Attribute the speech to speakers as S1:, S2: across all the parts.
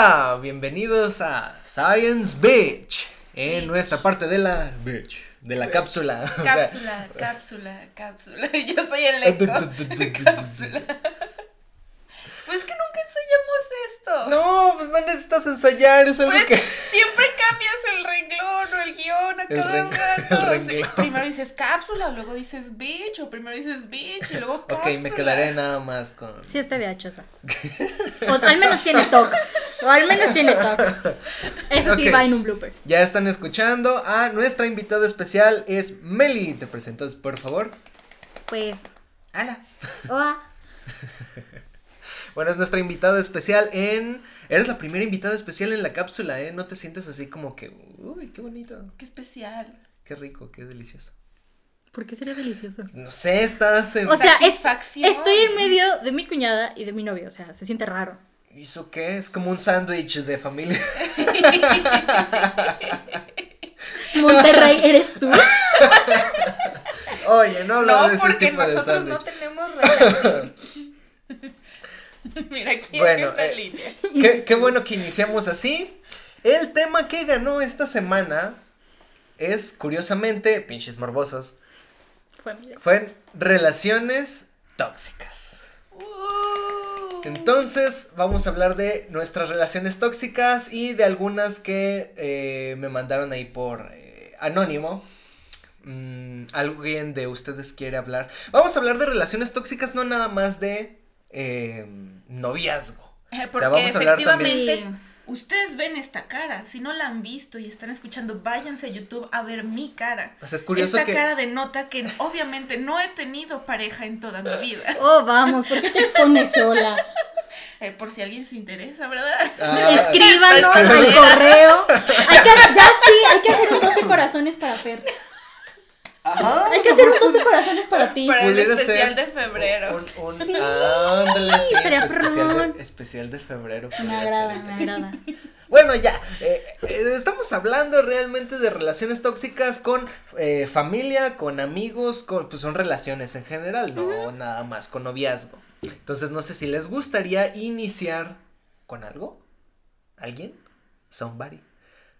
S1: Hola, bienvenidos a Science Beach, en nuestra parte de la beach, de la cápsula. o sea,
S2: Cápsula, cápsula, cápsula. Yo soy el eco cápsula. Pues que nunca ensayamos esto.
S1: no, pues no necesitas ensayar, es algo
S2: Pues
S1: que...
S2: siempre cambias el renglón o el guion a
S1: El
S2: cada rato.
S1: el
S2: Sí,
S1: renglón.
S2: primero dices cápsula, luego dices bitch, o primero dices bitch y luego
S1: Ok,
S2: cápsula.
S1: me quedaré nada más con...
S3: Sí está VHS. O al menos tiene talk. O al menos tiene talk. Eso sí
S1: Ok.
S3: va en un blooper.
S1: Ya están escuchando a nuestra invitada especial, es Meli. ¿Te presentas, por favor?
S3: Pues.
S1: Hola.
S3: Hola.
S1: Bueno, es nuestra invitada especial en... Eres la primera invitada especial en la cápsula, ¿eh? No te sientes así como que... Uy, qué bonito.
S2: Qué especial.
S1: Qué rico, qué delicioso.
S3: ¿Por qué sería delicioso?
S1: No sé, estás en...
S3: O sea, es-
S2: Satisfacción.
S3: Estoy en medio de mi cuñada y de mi novio. O sea, se siente raro.
S1: ¿Hizo qué? Es como un sándwich de familia.
S3: Monterrey, ¿eres tú?
S1: Oye, no hablo
S2: No,
S1: de ese
S2: porque
S1: tipo de
S2: nosotros no tenemos relación. Mira, aquí
S1: Bueno, eh. Qué, qué bueno que iniciamos así. El tema que ganó esta semana es, curiosamente, pinches morbosos,
S3: fue
S1: relaciones tóxicas.
S2: Uh.
S1: Entonces, vamos a hablar de nuestras relaciones tóxicas y de algunas que eh, me mandaron ahí por eh, anónimo. Mm, ¿Alguien de ustedes quiere hablar? Vamos a hablar de relaciones tóxicas, no nada más de eh, noviazgo. O
S2: Porque
S1: sea, vamos a hablar
S2: efectivamente
S3: también-
S2: ustedes ven esta cara. Si no la han visto y están escuchando, váyanse a YouTube a ver mi cara.
S1: Sea, es curioso
S2: Esta
S1: que...
S2: cara denota que obviamente no he tenido pareja en toda mi vida.
S3: Oh, vamos, ¿por qué te expones sola?
S2: Eh, por si alguien se interesa, ¿verdad?
S1: Ah,
S3: Escríbanos al correo. Hay que, ya sí, hay que hacer un 12 corazones para Fer.
S1: Ajá.
S3: Hay que hacer un 12 corazones para ti.
S2: Para el especial de febrero.
S1: Un, un-
S3: Sí,
S1: ándale, sí,
S3: estaría
S1: especial, de, especial de febrero.
S3: Me agrada, me agrada.
S1: Bueno, ya, eh, eh, estamos hablando realmente de relaciones tóxicas con eh, familia, con amigos, con, pues son relaciones en general, no nada más con noviazgo. Entonces, no sé si les gustaría iniciar con algo. ¿Alguien? Somebody.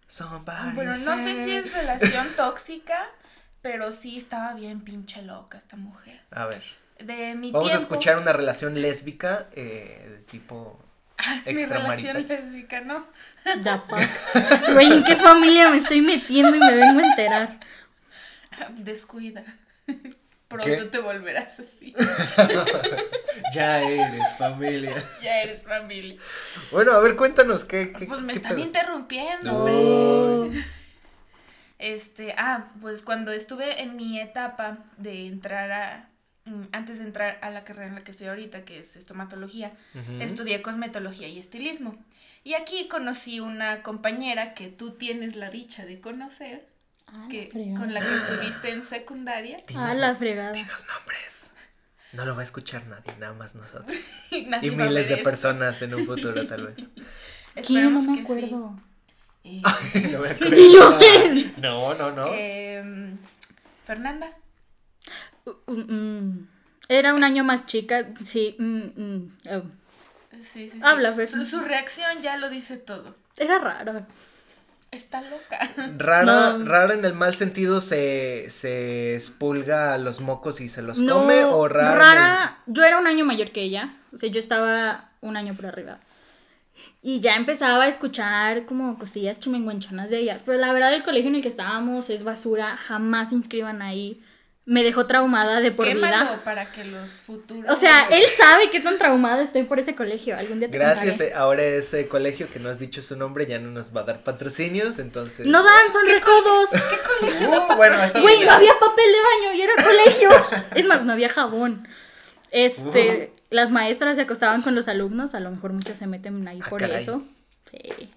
S1: Somebody.
S2: Bueno, no sé si es relación tóxica, pero sí estaba bien pinche loca esta mujer.
S1: A ver,
S2: De mi
S1: vamos a escuchar una relación lésbica eh, de tipo
S2: Ay, mi relación lésbica, ¿no?
S3: The fuck. Güey, ¿en qué familia me estoy metiendo y me vengo a enterar?
S2: Descuida. Pronto
S1: ¿Qué?
S2: te volverás así.
S1: Ya eres familia.
S2: ya eres familia.
S1: Bueno, a ver, cuéntanos qué. qué
S2: Pues me
S1: qué
S2: están
S1: pedo?
S2: interrumpiendo,
S1: No.
S2: hombre. Este, ah, pues cuando estuve en mi etapa de entrar a, mm, antes de entrar a la carrera en la que estoy ahorita, que es estomatología, estudié cosmetología y estilismo. Y aquí conocí una compañera que tú tienes la dicha de conocer,
S3: Ah,
S2: que, con la que estuviste en secundaria.
S3: Ah, la fregada.
S1: Dinos nombres. No lo va a escuchar nadie, nada más nosotros.
S2: Y,
S1: miles de personas en un futuro, tal vez.
S3: ¿Quién?
S2: Esperemos
S3: No me
S2: que
S3: acuerdo.
S2: sí.
S1: no me
S3: yo,
S1: acuerdo. No, no, no.
S2: Eh, Fernanda.
S3: Mm, mm. Era un año más chica, sí. mm, mm, oh.
S2: Sí, sí, sí.
S3: Habla, Fer.
S2: Su, su reacción ya lo dice todo.
S3: Era raro.
S2: Está loca.
S1: Rara,
S3: No.
S1: rara en el mal sentido se, se expulga los mocos y se los
S3: No,
S1: come o rara. el-
S3: rara. Yo era un año mayor que ella. O sea, yo estaba un año por arriba. Y ya empezaba a escuchar como cosillas chimenguenchonas de ellas. Pero la verdad, el colegio en el que estábamos es basura. Jamás se inscriban ahí. Me dejó traumada de por
S2: Quémalo
S3: vida.
S2: para que los futuros.
S3: O sea, él sabe qué tan traumado estoy por ese colegio. Algún día te
S1: Gracias,
S3: contaré.
S1: eh, ahora ese colegio que no has dicho su nombre ya no nos va a dar patrocinios, entonces.
S3: No dan, son recodos.
S2: ¿Qué colegio
S1: Uh,
S2: da
S1: bueno,
S3: Güey, no había papel de baño y era colegio. Es más, no había jabón. Este, las maestras se acostaban con los alumnos, a lo mejor muchos se meten ahí
S1: Ah,
S3: por
S1: caray.
S3: eso. Sí.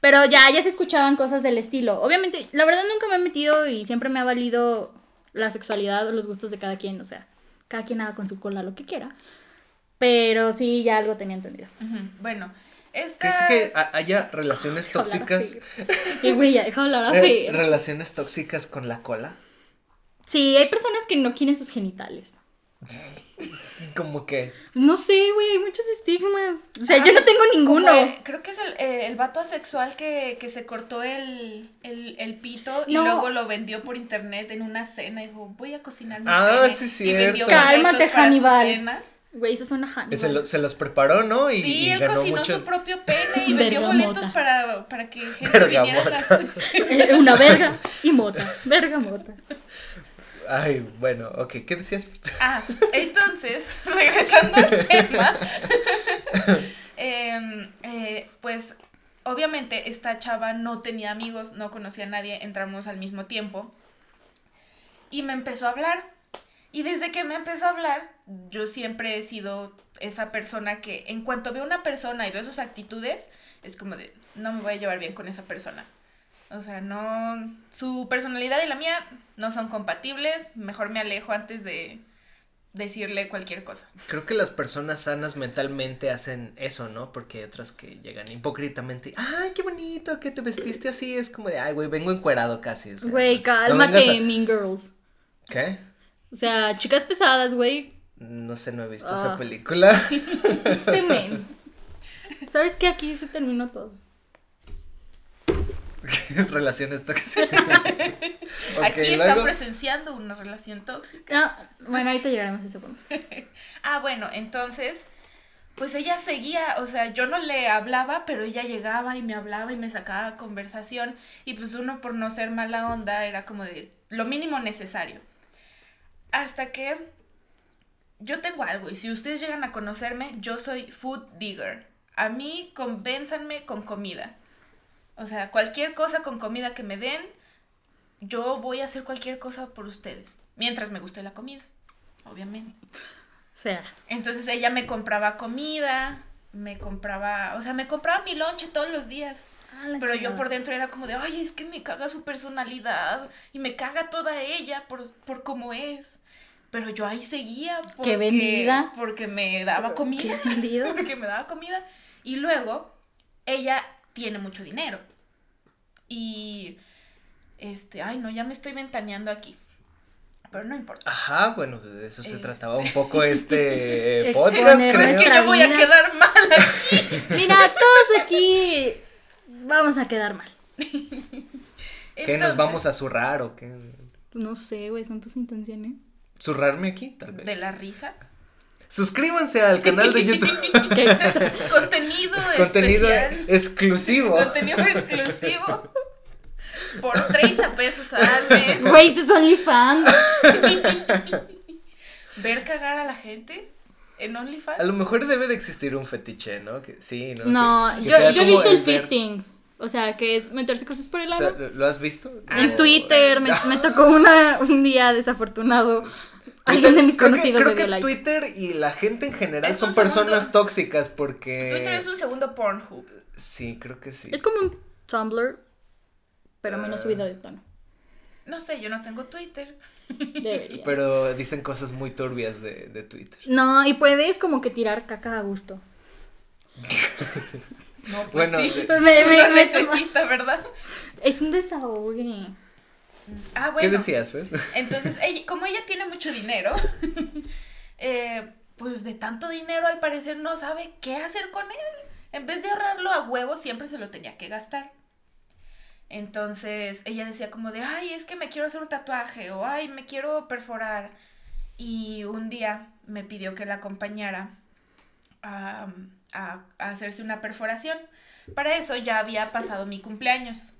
S3: Pero ya, ya se escuchaban cosas del estilo. Obviamente, la verdad nunca me he metido y siempre me ha valido la sexualidad o los gustos de cada quien. O sea, cada quien haga con su cola lo que quiera. Pero sí, ya algo tenía entendido.
S2: Bueno, esta.
S1: ¿Crees que ha- haya relaciones tóxicas?
S3: Y güey, ya deja hablar a
S1: eh, relaciones tóxicas con la cola?
S3: Sí, hay personas que no quieren sus genitales.
S1: Como que.
S3: No sé, güey, hay muchos estigmas. O sea, yo no tengo ninguno.
S2: El- creo que es el, eh, el vato asexual que, que se cortó el, el, el pito y
S3: No.
S2: luego lo vendió por internet en una cena y dijo, voy a cocinar mi
S1: Ah,
S2: pene",
S1: sí,
S2: Y vendió
S1: cierto.
S2: boletos
S3: Cálmate,
S2: para su
S3: Hannibal.
S2: cena.
S3: Güey, eso suena Hannibal.
S1: Se, lo- se los preparó, ¿no? Y,
S2: Sí,
S1: y
S2: él
S1: ganó
S2: cocinó
S1: mucho.
S2: su propio pene y vendió boletos para, para que gente viniera a las...
S3: Eh, Una verga y mota. Verga, mota.
S1: Ay, bueno, ok. ¿Qué decías?
S2: Ah, entonces, regresando al tema, em, eh, pues obviamente esta chava no tenía amigos, no conocía a nadie, entramos al mismo tiempo y me empezó a hablar. Y desde que me empezó a hablar, yo siempre he sido esa persona que en cuanto veo una persona y veo sus actitudes, es como de, no me voy a llevar bien con esa persona. O sea, no, su personalidad y la mía no son compatibles, mejor me alejo antes de decirle cualquier cosa.
S1: Creo que las personas sanas mentalmente hacen eso, ¿no? Porque hay otras que llegan hipócritamente. Ay, qué bonito que te vestiste así. Es como de, ay, güey, vengo encuerado casi. o sea,
S3: Güey,
S1: no
S3: cálmate,
S1: a-
S3: Mean Girls.
S1: ¿Qué?
S3: O sea, chicas pesadas, güey.
S1: No sé, no he visto
S3: Ah.
S1: esa película.
S3: Este men. ¿Sabes qué? Aquí se terminó todo.
S1: Relaciones tóxicas.
S2: Aquí están
S1: luego-
S2: presenciando una relación tóxica.
S3: No, bueno, ahorita llegaremos a ese punto.
S2: Ah, bueno, entonces, pues ella seguía, o sea, yo no le hablaba, pero ella llegaba y me hablaba y me sacaba conversación. Y pues uno por no ser mala onda era como de lo mínimo necesario. Hasta que yo tengo algo, y si ustedes llegan a conocerme, yo soy food digger. A mí convénzanme con comida. O sea, cualquier cosa con comida que me den, yo voy a hacer cualquier cosa por ustedes. Mientras me guste la comida, obviamente.
S3: O sea,
S2: Entonces ella me compraba comida, me compraba, o sea, me compraba mi lonche todos los días.
S3: a la
S2: Pero yo por dentro era como de, ay, es que me caga su personalidad y me caga toda ella por, por cómo es. Pero yo ahí seguía porque,
S3: Qué vendida.
S2: porque me daba comida.
S3: Qué vendido.
S2: porque me daba comida. Y luego, ella tiene mucho dinero. Y, este, ay, no, ya me estoy ventaneando aquí. Pero no importa.
S1: Ajá, bueno, de eso se
S2: Este.
S1: trataba un poco este
S3: Exponer
S1: podcast,
S2: Es que yo voy a quedar mal aquí.
S3: Mira, todos aquí vamos a quedar mal.
S1: ¿Qué nos vamos a zurrar o qué?
S3: No sé, güey, son tus intenciones.
S1: ¿Zurrarme aquí? Tal vez.
S2: De la risa.
S1: Suscríbanse al canal de YouTube.
S3: Qué extra.
S2: Contenido,
S1: Contenido
S2: especial.
S1: exclusivo.
S2: Contenido exclusivo. Por 30 pesos al mes.
S3: Güey, es OnlyFans.
S2: Ver cagar a la gente en OnlyFans.
S1: A lo mejor debe de existir un fetiche, ¿no? Que, sí, ¿no?
S3: No,
S1: Que- que
S3: yo, he visto el
S1: ver-
S3: fisting. O sea, que es meterse cosas por el
S1: O
S3: ano.
S1: sea, ¿lo- ¿Lo has visto?
S3: en
S1: O-
S3: Twitter me, me tocó una, un día desafortunado. Alguien de mis
S1: creo que-
S3: conocidos
S1: creo
S3: me dio
S1: que
S3: like.
S1: Twitter y la gente en general
S2: Es
S1: son personas
S2: segundo-
S1: tóxicas porque...
S2: Twitter es un segundo Pornhub.
S1: Sí, creo que sí.
S3: Es como un Tumblr, pero menos
S1: Ah.
S3: subida de tono.
S2: No sé, yo no tengo Twitter.
S3: Debería.
S1: Pero dicen cosas muy turbias de, de Twitter.
S3: No, y puedes como que tirar caca a gusto.
S2: No, pues
S1: Bueno,
S2: sí.
S3: Me- me- me-
S2: necesita, ¿verdad?
S3: Es un desahogue.
S2: Ah, bueno.
S1: ¿Qué decías, pues?
S2: Entonces, ella- como ella tiene mucho dinero, eh, pues de tanto dinero al parecer no sabe qué hacer con él. En vez de ahorrarlo a huevo, siempre se lo tenía que gastar. Entonces ella decía como de, ay, es que me quiero hacer un tatuaje o ay, me quiero perforar. Y un día me pidió que la acompañara a, a- a hacerse una perforación. Para eso ya había pasado mi cumpleaños.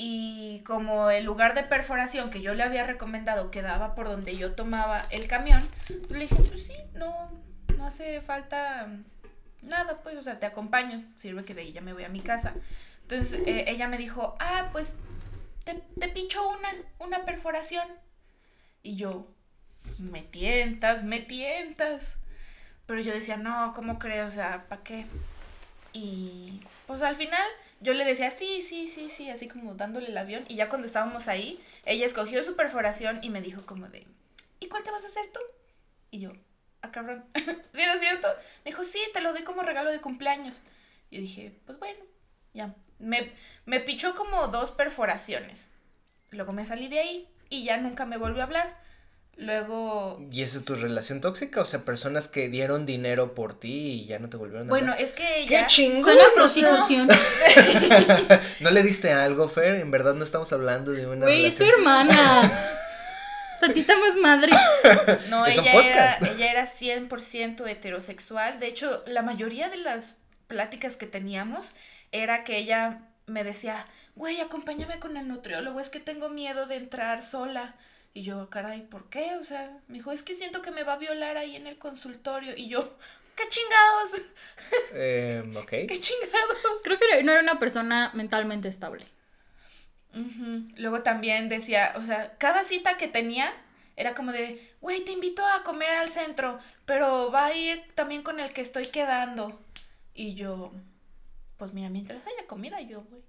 S2: Y como el lugar de perforación que yo le había recomendado quedaba por donde yo tomaba el camión, pues le dije, pues sí, no, no hace falta nada, pues, o sea, te acompaño, sirve que de ahí ya me voy a mi casa. Entonces eh, ella me dijo, ah, pues te, te picho una, una perforación. Y yo, me tientas, me tientas. Pero yo decía, no, ¿cómo crees? O sea, ¿para qué? Y pues al final yo le decía, sí, sí, sí, sí, así como dándole el avión. Y ya cuando estábamos ahí, ella escogió su perforación y me dijo como de, ¿y cuál te vas a hacer tú? Y yo, ah, cabrón, ¿sí es cierto? Me dijo, sí, te lo doy como regalo de cumpleaños. Y dije, pues bueno, ya. Me, me pichó como dos perforaciones. Luego me salí de ahí y ya nunca me volvió a hablar. Luego,
S1: ¿Y esa es tu relación tóxica? O sea, personas que dieron dinero por ti y ya no te volvieron a
S2: bueno,
S1: hablar.
S2: es que
S1: ¡Qué
S2: ella...
S1: chingón!
S3: Suena
S1: o sea!
S3: prostitución.
S1: ¿No le diste algo, Fer? En verdad no estamos hablando de una
S3: Güey, es tu hermana. Tantita más madre.
S2: No,
S1: Es un
S2: ella era, ella era 100% heterosexual. De hecho, la mayoría de las pláticas que teníamos era que ella me decía, güey, acompáñame con el nutriólogo, es que tengo miedo de entrar sola. Y yo, caray, ¿por qué? O sea, me dijo, es que siento que me va a violar ahí en el consultorio. Y yo, ¿qué chingados?
S1: Eh, ok.
S2: ¿Qué chingados?
S3: Creo que no era una persona mentalmente estable.
S2: Luego también decía, o sea, cada cita que tenía era como de, güey, te invito a comer al centro, pero va a ir también con el que estoy quedando. Y yo, pues mira, mientras haya comida, yo voy.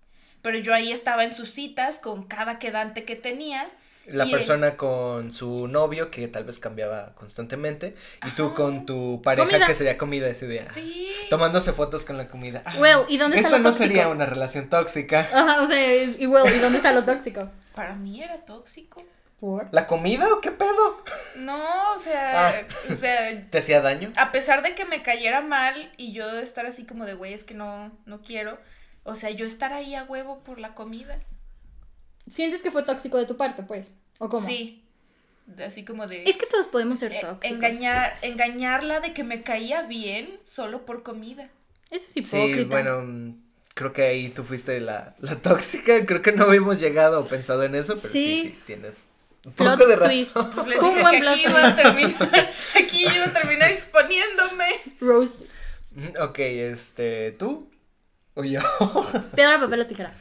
S2: Pero yo ahí estaba en sus citas con cada quedante que tenía.
S1: La
S2: Y-
S1: persona con su novio que tal vez cambiaba constantemente y tú con tu pareja
S3: Comida.
S1: que sería comida ese día.
S2: Sí.
S1: Tomándose fotos con la comida. Ah,
S3: Well, ¿y dónde está
S1: Esto
S3: lo
S1: no
S3: tóxico?
S1: sería una relación tóxica.
S3: Ajá, o sea, es, y well, ¿y dónde está lo tóxico?
S2: Para mí era tóxico.
S3: ¿Por?
S1: ¿La comida o qué pedo?
S2: No, o sea,
S1: Ah.
S2: o sea,
S1: ¿Te hacía daño?
S2: a pesar de que me cayera mal y yo estar así como de, güey, es que no, no quiero. O sea, yo estar ahí a huevo por la comida.
S3: ¿Sientes que fue tóxico de tu parte, pues? ¿O cómo?
S2: Sí. De- Así como de
S3: Es que todos podemos ser
S2: eh,
S3: tóxicos.
S2: engañar, engañarla de que me caía bien solo por comida.
S3: Eso es hipócrita.
S1: Sí, bueno, creo que ahí tú fuiste la, la tóxica. Creo que no habíamos llegado o pensado en eso, pero sí,
S3: Sí.
S1: sí, tienes un
S3: Plot
S1: poco de
S3: twist.
S1: razón.
S2: Pues les dije que aquí iba a terminar, aquí iba a terminar exponiéndome.
S3: Roast.
S1: Ok, este, ¿tú? ¿O yo?
S3: Piedra, papel o tijera.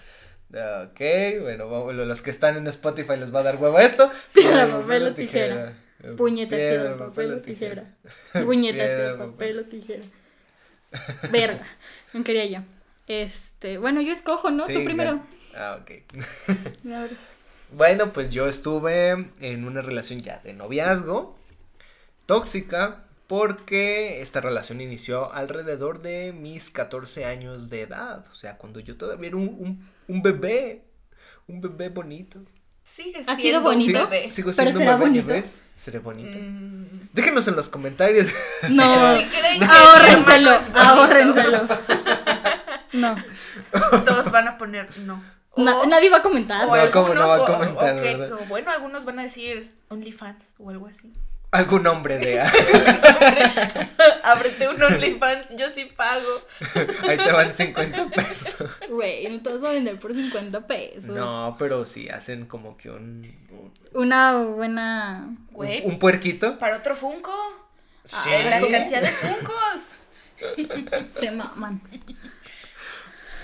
S1: Ok, bueno, los que están en Spotify les va a dar huevo esto.
S3: Piedra, papel o tijera. Puñetas, piedra, papel o tijera. Puñetas,
S1: Piedra,
S3: papel o tijera. Verga. No quería yo. Este, bueno, yo escojo, ¿no?
S1: Sí,
S3: Tú primero.
S1: Ah, ok. Bueno, pues yo estuve en una relación ya de noviazgo, tóxica, porque esta relación inició alrededor de mis 14 años de edad. O sea, cuando yo todavía era un, un, un bebé, un bebé bonito.
S2: Sigue
S3: ¿Ha sido
S2: siendo un
S3: bonito?
S2: bebé.
S1: sigo
S3: Pero
S1: siendo
S3: será
S1: un bebé, ¿ya
S3: bonito.
S1: ves? ¿Seré bonito?
S2: Mm,
S1: Déjenos en los comentarios.
S3: No.
S2: si creen que
S3: Ahórrenselo. No.
S2: Todos van a poner no. O-
S3: Na- nadie va a comentar.
S2: o
S1: No, ¿cómo no va a
S2: algunos, o-
S1: comentar, verdad?
S2: o bueno, algunos van a decir OnlyFans o algo así.
S1: Algún hombre de...
S2: Ábrete un OnlyFans, yo sí pago.
S1: Ahí te van 50 pesos.
S3: Güey, no te vas a vender por 50 pesos.
S1: No, pero sí hacen como que un... un-
S3: Una buena.
S2: Güey,
S1: un puerquito.
S2: para otro Funko.
S1: Sí.
S2: Ay, la alcancía de Funkos.
S3: Se maman.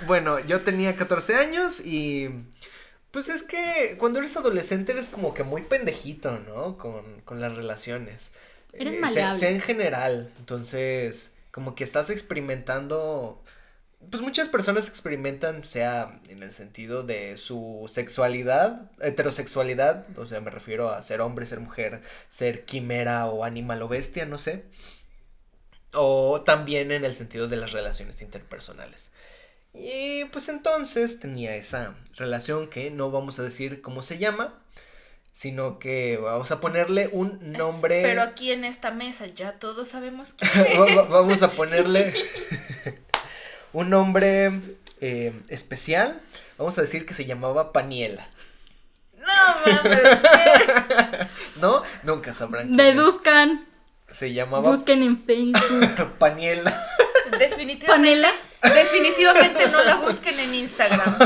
S1: Bueno, yo tenía 14 años y pues es que cuando eres adolescente eres como que muy pendejito, ¿no? Con, con las relaciones.
S3: Eres
S1: Eh,
S3: maleable.
S1: sea, sea en general, entonces como que estás experimentando, pues muchas personas experimentan, sea en el sentido de su sexualidad, heterosexualidad, o sea, me refiero a ser hombre, ser mujer, ser quimera o animal o bestia, no sé. O también en el sentido de las relaciones interpersonales. Y pues entonces tenía esa relación que no vamos a decir cómo se llama, sino que vamos a ponerle un nombre.
S2: Pero aquí en esta mesa ya todos sabemos quién es.
S1: va- vamos a ponerle un nombre eh, especial. Vamos a decir que se llamaba Paniela.
S2: No mames, ¿qué?
S1: ¿No? Nunca sabrán. quién es.
S3: Deduzcan.
S1: Se llamaba
S3: Busquen en Facebook.
S1: Paniela.
S2: Definitivamente,
S3: Panela.
S2: definitivamente no la busquen en Instagram.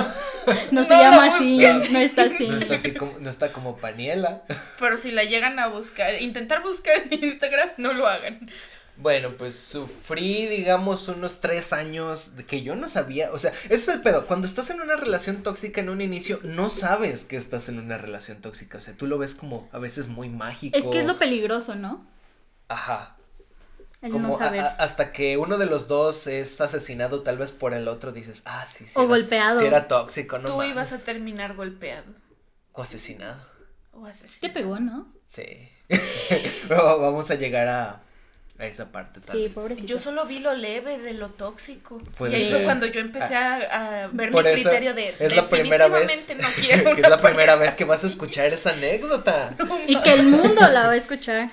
S3: No se
S2: No
S3: llama así. No está así.
S1: No está así como, no está como Paniela.
S2: Pero si la llegan a buscar, intentar buscar en Instagram, no lo hagan.
S1: Bueno, pues sufrí, digamos, unos tres años de que yo no sabía, o sea, ese es el pedo, cuando estás en una relación tóxica en un inicio, no sabes que estás en una relación tóxica, o sea, tú lo ves como a veces muy mágico.
S3: Es que es lo peligroso, ¿no?
S1: Ajá,
S3: El
S1: como
S3: no
S1: a-
S3: saber.
S1: a- hasta que uno de los dos es asesinado tal vez por el otro, dices, ah, sí, sí.
S3: O
S1: era-
S3: golpeado.
S1: Sí era tóxico, no
S2: Tú
S1: mames.
S2: ibas a terminar golpeado
S1: O asesinado,
S2: o
S3: Te
S2: asesinado.
S3: pegó, ¿no?
S1: sí. Pero vamos a llegar a, a esa parte tal
S3: Sí,
S1: vez.
S3: pobrecito.
S2: Yo solo vi lo leve de lo tóxico.
S1: Puede
S2: y ahí fue cuando yo empecé a, a ver
S1: Por
S2: mi
S1: eso
S2: criterio de
S1: es la primera vez
S2: definitivamente no quiero
S1: que es la primera vez que vas a escuchar esa anécdota.
S3: Y que el mundo la va a escuchar.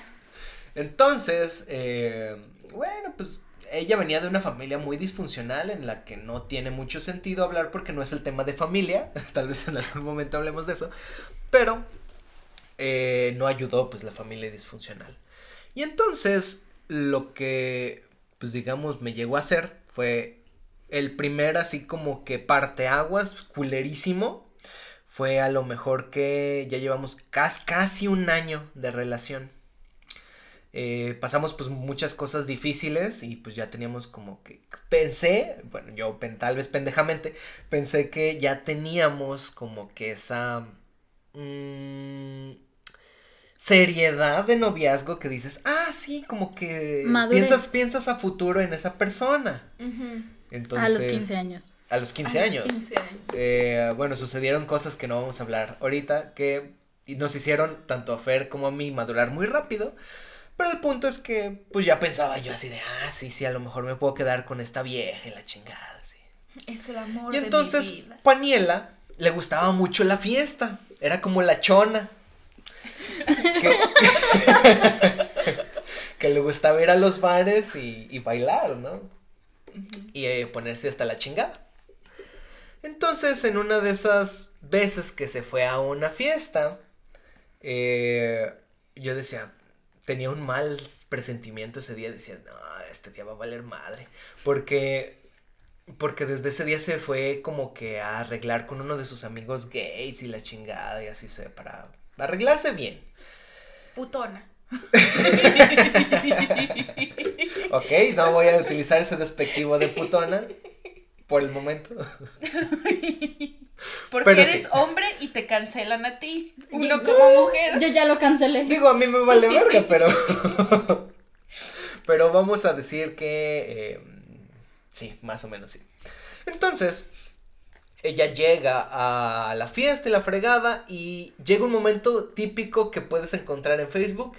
S1: Entonces, eh, bueno, pues ella venía de una familia muy disfuncional en la que no tiene mucho sentido hablar porque no es el tema de familia, tal vez en algún momento hablemos de eso, pero eh, no ayudó pues la familia disfuncional. Y entonces lo que pues digamos me llegó a hacer fue el primer así como que parteaguas culerísimo. Fue a lo mejor que ya llevamos cas- casi un año de relación. Eh, pasamos pues muchas cosas difíciles y pues ya teníamos como que pensé, bueno yo tal vez pendejamente, pensé que ya teníamos como que esa mm, seriedad de noviazgo que dices, ah sí, como que
S3: Madurez.
S1: piensas, piensas a futuro en esa persona. Entonces,
S3: a los 15 años.
S1: A los 15
S2: A los
S1: años.
S2: 15 años.
S1: Eh, bueno, sucedieron cosas que no vamos a hablar ahorita que nos hicieron tanto a Fer como a mí madurar muy rápido. Pero el punto es que, pues ya pensaba yo así de, ah, sí, sí, a lo mejor me puedo quedar con esta vieja y la chingada, sí.
S2: Es el amor
S1: Y
S2: de
S1: entonces,
S2: mi vida.
S1: Paniela le gustaba mucho la fiesta. Era como la chona. que, que le gustaba ir a los bares y, y bailar, ¿no? Y eh, ponerse hasta la chingada. Entonces, en una de esas veces que se fue a una fiesta, eh, yo decía, tenía un mal presentimiento ese día, decía, no, este día va a valer madre. Porque porque desde ese día se fue como que a arreglar con uno de sus amigos gays y la chingada y así se para arreglarse bien.
S2: Putona.
S1: Ok, no voy a utilizar ese despectivo de putona por el momento.
S2: Porque
S1: Pero
S2: eres
S1: sí.
S2: hombre y te cancelan a ti. Uno
S3: Yo-
S2: como mujer.
S3: Yo ya lo cancelé.
S1: Digo, a mí me vale verga, pero pero vamos a decir que eh, sí, más o menos sí. Entonces, ella llega a la fiesta y la fregada y llega un momento típico que puedes encontrar en Facebook,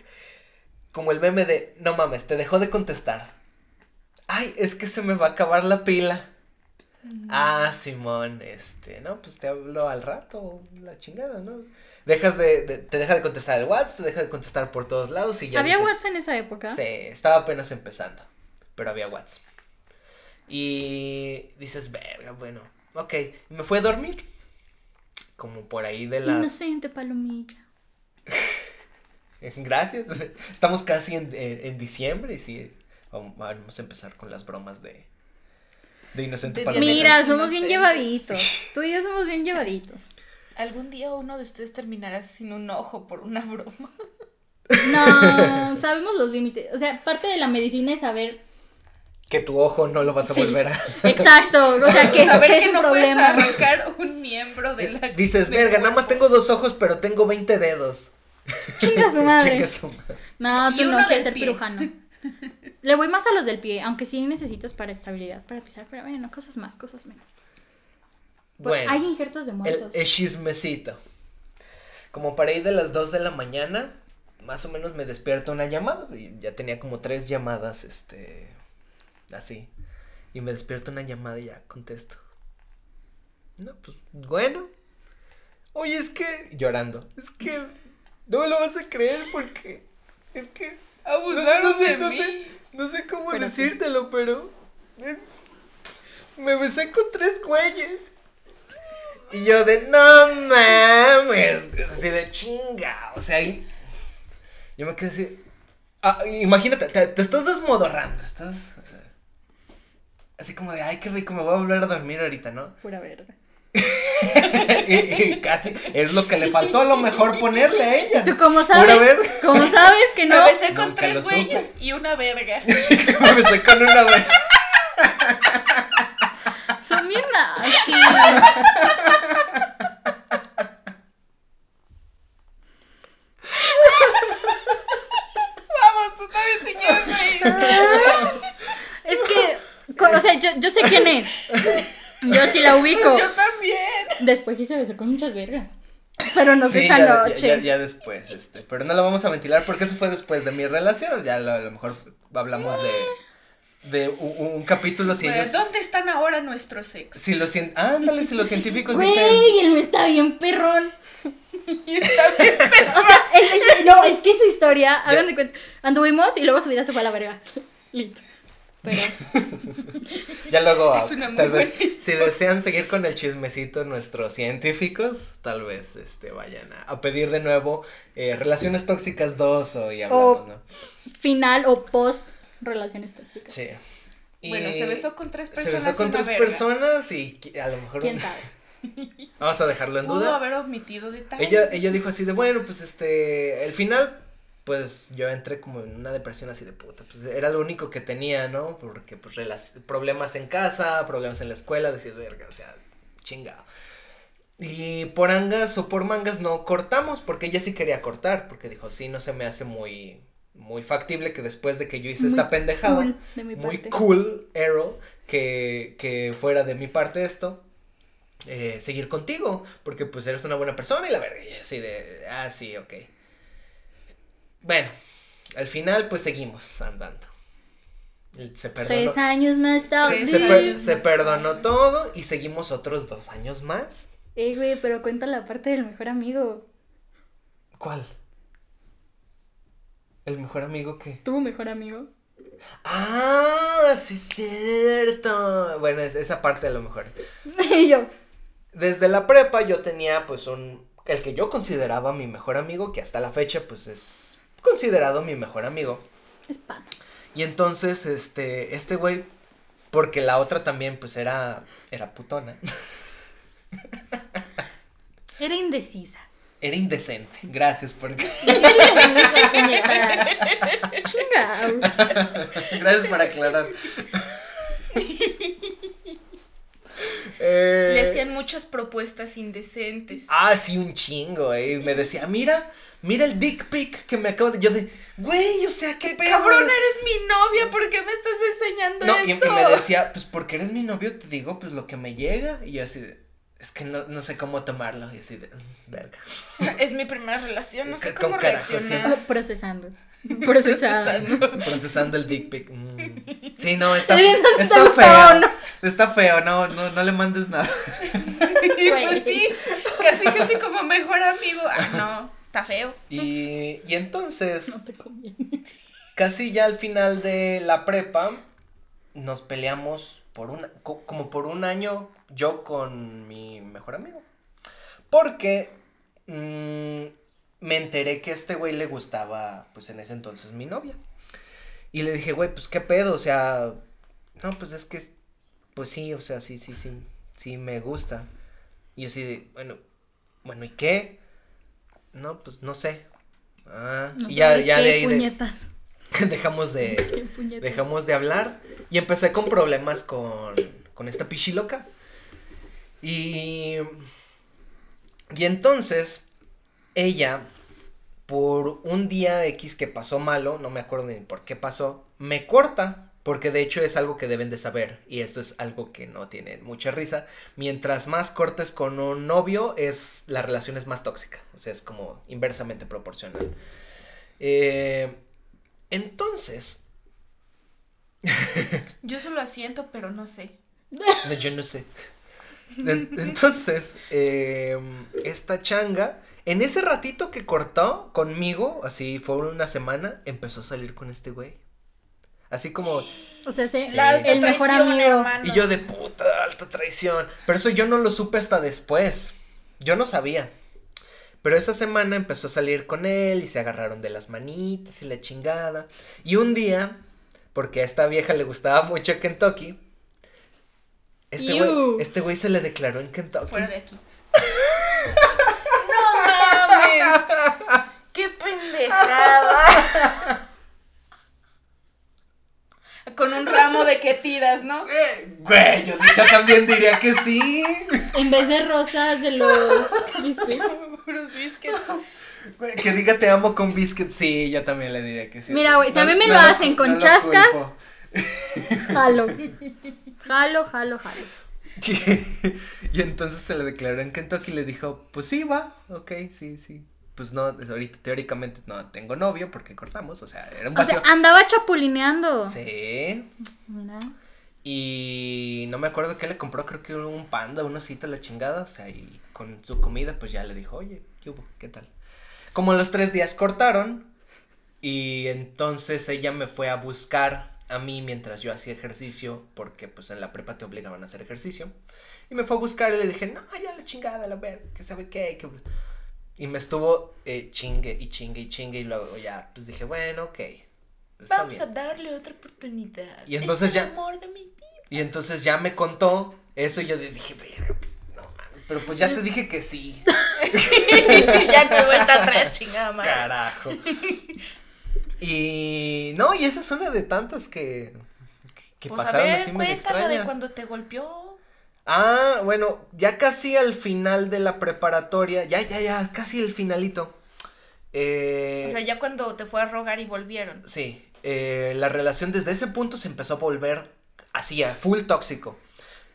S1: como el meme de, no mames, te dejó de contestar. Ay, es que se me va a acabar la pila. Ah, Simón, este, no, pues te hablo al rato, la chingada, ¿no? Dejas de, de- te deja de contestar el WhatsApp, te deja de contestar por todos lados y ya
S3: ¿Había
S1: dices,
S3: WhatsApp en esa época?
S1: Sí, estaba apenas empezando, pero había WhatsApp. Y dices, verga, bueno, ok, me fui a dormir. Como por ahí de las...
S3: Inocente palomilla.
S1: Gracias. Estamos casi en, en- en diciembre y sí, vamos a empezar con las bromas de, de Inocente Palomita.
S3: Mira, somos bien llevaditos. Tú y yo somos bien llevaditos.
S2: Algún día uno de ustedes terminará sin un ojo por una broma.
S3: No, sabemos los límites. O sea, parte de la medicina es saber.
S1: Que tu ojo no lo vas a
S3: Sí.
S1: volver a...
S3: Exacto. O sea, que,
S2: Saber
S3: que es
S2: que
S3: un
S2: no puedes
S3: problema.
S2: arrancar un miembro de la.
S1: Dices, verga, nada más
S2: cuerpo".
S1: tengo dos ojos, pero tengo 20 dedos.
S3: Chinga su madre.
S1: Chinga su madre.
S3: No,
S2: Y
S3: tú
S2: uno
S3: no quieres ser
S2: pie.
S3: pirujano. Le voy más a los del pie, aunque sí necesitas para estabilidad, para pisar, pero bueno, cosas más, cosas menos.
S1: Bueno.
S3: Hay injertos de muertos.
S1: el chismecito. Como para ir de las 2 de la mañana, más o menos me despierta una llamada. y ya tenía como tres llamadas, este. Así. Y me despierta una llamada y ya contesto. No, pues bueno. Oye, es que. Llorando. Es que. No me lo vas a creer porque. Es que. No,
S2: Abusaron
S1: no sé,
S2: de
S1: no
S2: mí.
S1: sé, no sé cómo
S2: Pero sí.
S1: decírtelo, pero. es- me besé con tres güeyes. Y yo de, no mames. Así de chinga. O sea, y- yo me quedé así. ah, imagínate, te, te estás desmodorrando. Estás. eh, Así como de, ay, qué rico, me voy a volver a dormir ahorita, ¿no?
S3: Pura verga.
S1: y, y casi es lo que le faltó a lo mejor ponerle a ella.
S3: ¿Tú cómo sabes?
S1: verga.
S3: ¿Cómo sabes que no?
S2: Me besé con
S1: Nunca
S2: tres güeyes y una verga.
S1: me besé con una vez.
S3: Son bien.
S2: Vamos, tú también te quieres reír.
S3: Es que, o sea, yo, yo sé quién es. Yo sí la ubico.
S2: Pues yo también.
S3: Después sí se besó con muchas vergas. Pero no sé
S1: Sí,
S3: esa
S1: ya,
S3: noche.
S1: Ya, ya después, este. Pero no lo vamos a ventilar porque eso fue después de mi relación. Ya lo- a lo mejor hablamos de. De un, un capítulo si
S2: Pues,
S1: ellos.
S2: ¿Dónde están ahora nuestros ex?
S1: Si los cien- ándale, si los científicos dicen.
S3: Güey, él no está bien perrón.
S2: Y está bien.
S3: O sea, él- él- no, es que su historia, hagan de cuenta, anduvimos y luego su vida se fue a la verga. Listo. Pero,
S1: Ya luego,
S2: Es una muy
S1: tal vez,
S2: historia.
S1: si desean seguir con el chismecito nuestros científicos, tal vez este vayan a, a pedir de nuevo eh, Relaciones Tóxicas 2 o y hablamos,
S3: O-
S1: ¿no?
S3: final o post relaciones tóxicas.
S1: Sí. Y
S2: Bueno, se besó con tres
S1: Se
S2: personas.
S1: besó con tres
S2: verga.
S1: personas y a lo mejor
S3: ¿Quién sabe?
S1: vamos a dejarlo en
S2: Pudo
S1: duda.
S2: haber omitido detalles.
S1: Ella, ella dijo así de bueno, pues este, el final, pues yo entré como en una depresión así de puta, pues era lo único que tenía, ¿no? Porque pues problemas en casa, problemas en la escuela, decís, verga, o sea, chingado. Y por angas o por mangas no cortamos, porque ella sí quería cortar, porque dijo, sí, no se me hace muy, muy factible que después de que yo hice
S3: Muy
S1: esta pendejada,
S3: cool de mi
S1: muy
S3: parte.
S1: cool, Arrow, que, que fuera de mi parte esto, eh, seguir contigo, porque pues eres una buena persona y la verga, y así de, ah, sí, ok. Bueno, al final pues seguimos andando. Se perdonó,
S3: Tres años más tarde.
S1: se,
S2: Sí,
S1: se
S2: sí.
S1: per-
S2: años
S1: se
S2: más
S1: perdonó todo y seguimos otros dos años más.
S3: Eh, güey, pero cuenta la parte del mejor amigo.
S1: ¿Cuál? ¿El mejor amigo que?
S3: Tu mejor amigo.
S1: Ah, sí es cierto. Bueno, es- esa parte a lo mejor.
S3: y yo,
S1: Desde la prepa yo tenía pues un, el que yo consideraba mi mejor amigo, que hasta la fecha pues es considerado mi mejor amigo.
S3: es pana.
S1: Y entonces, este, este güey, porque la otra también pues era, era putona,
S3: Era indecisa.
S1: era indecente. Gracias por, gracias por aclarar. Eh,
S2: Le hacían muchas propuestas indecentes.
S1: Ah, sí, un chingo, eh. y Me decía, mira, mira el dick pic que me acabo de. Yo de, güey, o sea, qué pedo.
S2: Cabrón, eres mi novia, ¿por qué me estás enseñando
S1: No, y, y
S2: eso?
S1: me decía, pues porque eres mi novio, te digo, pues lo que me llega. Y yo así de, es que no, no sé cómo tomarlo. Y así de, "Mm, verga.
S2: Es mi primera relación, no sé
S1: Con
S2: cómo
S1: carajo,
S2: reaccionar.
S3: Procesando. Procesando.
S1: Procesando el dick pic. mm. Sí, no, está, está feo. Está feo, no, no, no le mandes nada.
S2: Y pues sí, casi casi como mejor amigo. Ah, no, está feo.
S1: Y, y entonces,
S3: No te conviene.
S1: casi ya al final de la prepa, nos peleamos por una, co- como por un año yo con mi mejor amigo. Porque mm, me enteré que a este güey le gustaba, pues en ese entonces mi novia. Y le dije, güey, pues qué pedo, o sea, no, pues es que, pues sí, o sea, sí, sí, sí, sí me gusta. Y yo así de, bueno, bueno, ¿y qué? No, pues no sé. Ah,
S3: No
S1: y ya, ya de ahí de- dejamos de,
S3: puñetas.
S1: dejamos de hablar y empecé con problemas con, con esta pichiloca. Y, y entonces ella, por un día X que pasó malo, no me acuerdo ni por qué pasó, me corta. Porque de hecho es algo que deben de saber y esto es algo que no tiene mucha risa. Mientras más cortes con un novio, es la relación es más tóxica. O sea, es como inversamente proporcional. Eh, entonces,
S2: Yo solo asiento, pero no sé.
S1: No, yo no sé. En- Entonces, eh, esta changa, en ese ratito que cortó conmigo, así fue una semana, empezó a salir con este güey. Así como,
S3: O sea,
S1: Sí.
S3: El mejor
S2: traición,
S3: amigo.
S2: hermano.
S1: y yo de puta, alta traición. Pero eso yo no lo supe hasta después. Yo no sabía. Pero esa semana empezó a salir con él y se agarraron de las manitas y la chingada. Y un día, porque a esta vieja le gustaba mucho Kentucky, este güey, este güey se le declaró en Kentucky.
S2: Fuera de aquí. ¡Qué pendejada! Con un ramo de que tiras, ¿no?
S1: Eh, Güey, yo, yo también diría que sí.
S3: En vez de rosas de los biscuits.
S2: Puros biscuits.
S1: Güey, que diga te amo con biscuit, sí, yo también le diría que sí.
S3: Mira, güey, si a mí me lo
S1: lo-
S3: hacen con chascas. Jalo. Jalo, jalo, jalo.
S1: y entonces se le declaró en Kentucky y le dijo, pues sí, va, ok, sí, sí. Pues no, ahorita teóricamente no tengo novio porque cortamos, o sea, era un
S3: O sea, andaba chapulineando.
S1: Sí.
S3: Mira.
S1: Y no me acuerdo qué le compró, creo que un panda, un osito, la chingada. O sea, y con su comida, pues ya le dijo, oye, ¿qué hubo? ¿Qué tal? Como los tres días cortaron, y entonces ella me fue a buscar a mí mientras yo hacía ejercicio, porque pues en la prepa te obligaban a hacer ejercicio. Y me fue a buscar y le dije, no, ya la chingada, la ver, que sabe qué. Que... Y me estuvo eh, chingue y chingue y chingue, y luego ya, pues dije, bueno, ok. está
S2: Vamos
S1: bien".
S2: a darle otra oportunidad.
S1: Y entonces
S2: Es
S1: ya-
S2: el amor de mi vida.
S1: Y entonces ya me contó eso y yo dije, verga, pues no. Pero pues ya te dije que sí.
S2: ya no he vuelta atrás, chingada madre.
S1: Carajo. Y no, y esa es una de tantas que, que
S2: Pues a
S1: pasaron
S2: ver,
S1: así medio
S2: cuéntalo de
S1: extrañas.
S2: cuando te golpeó.
S1: Ah, bueno, ya casi al final de la preparatoria, ya, ya, ya, casi el finalito. Eh,
S2: O sea, ya cuando te fue a rogar y volvieron.
S1: Sí, eh, la relación desde ese punto se empezó a volver así, a full tóxico.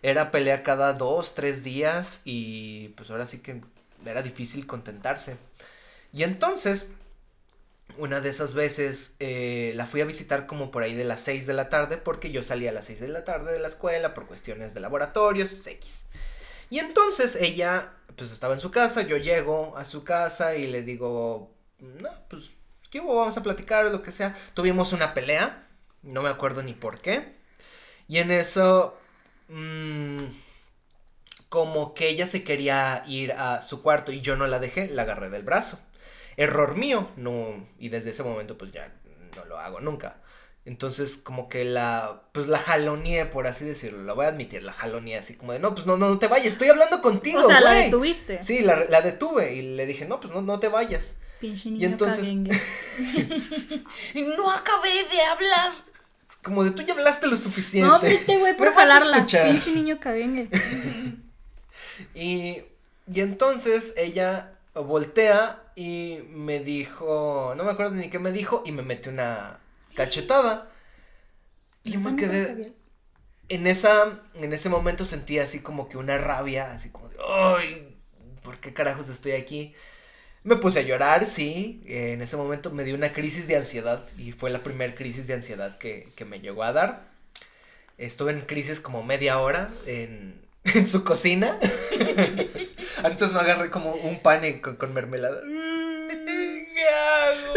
S1: Era pelea cada dos, tres días y pues ahora sí que era difícil contentarse. Y entonces, una de esas veces eh, la fui a visitar como por ahí de las 6 de la tarde porque yo salía a las 6 de la tarde de la escuela por cuestiones de laboratorios X. Y entonces ella pues estaba en su casa, yo llego a su casa y le digo, no, pues, ¿qué? Vamos a platicar lo que sea. Tuvimos una pelea, no me acuerdo ni por qué. Y en eso, mm, como que ella se quería ir a su cuarto y yo no la dejé, la agarré del brazo. Error mío, no, y desde ese momento pues ya no lo hago nunca. Entonces como que la, pues la jaloneé, por así decirlo, la voy a admitir, la jaloneé así como de, no, pues no, no, no te vayas, estoy hablando contigo,
S3: O sea, la
S1: güey".
S3: detuviste.
S1: Sí, la, la detuve y le dije, no, pues no, no te vayas.
S3: Pinche
S1: Y
S3: niño
S1: entonces-
S3: caguengue.
S2: No acabé de hablar.
S1: Como de tú ya hablaste lo suficiente.
S3: No, este güey por jalarla. Pinche niño caguengue.
S1: Y, y entonces ella voltea y me dijo, no me acuerdo ni qué me dijo, y me mete una cachetada. Y yo me
S3: ¿Neta no
S1: quedé, en esa, en ese momento sentí así como que una rabia, así como de, ay, ¿por qué carajos estoy aquí? Me puse a llorar, sí, en ese momento me dio una crisis de ansiedad y fue la primera crisis de ansiedad que, que me llegó a dar. Estuve en crisis como media hora en, en su cocina. Antes no agarré como un pan y con, con mermelada.
S2: ¿Qué hago?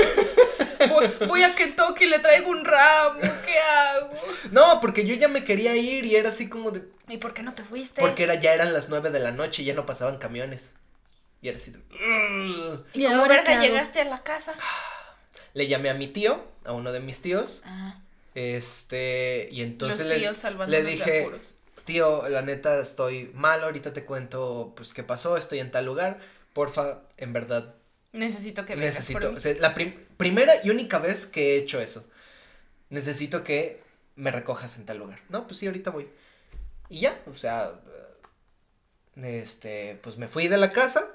S2: Voy, voy a Kentucky y le traigo un ramo. ¿Qué hago?
S1: No, porque yo ya me quería ir y era así como de...
S2: ¿Y por qué no te fuiste?
S1: Porque era, ya eran las nueve de la noche y ya no pasaban camiones. Y era así de...
S3: Y
S2: ¿Cómo
S3: ahora
S2: verga llegaste a la casa?
S1: Le llamé a mi tío, a uno de mis tíos.
S2: Ah,
S1: Este, y entonces
S2: los
S1: le,
S2: tíos
S1: le
S2: de
S1: dije. Tío, la neta estoy mal, ahorita te cuento pues qué pasó, estoy en tal lugar, porfa, en verdad
S2: Necesito que vengas
S1: necesito,
S2: por mí.
S1: o sea, la prim- primera y única vez que he hecho eso, necesito que me recojas en tal lugar, no, pues sí, ahorita voy, y ya, o sea, este, pues me fui de la casa,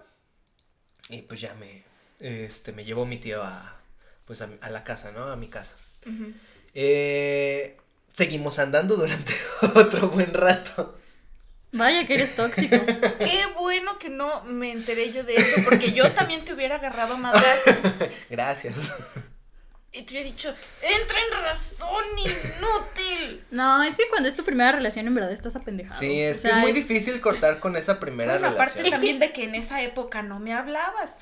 S1: y pues ya me, este, me llevó mi tío a, pues a, a la casa, ¿no? A mi casa. Eh, seguimos andando durante otro buen rato.
S3: Vaya que eres tóxico.
S2: Qué bueno que no me enteré yo de eso, porque yo también te hubiera agarrado madrazos.
S1: Gracias.
S2: Y te hubiera dicho, entra en razón, inútil.
S3: No, es que cuando es tu primera relación, en verdad estás apendejado.
S1: Sí, es
S3: O
S1: que
S3: sea,
S1: es muy difícil cortar con esa primera
S2: Bueno, aparte
S1: relación.
S2: también de que en esa época no me hablabas.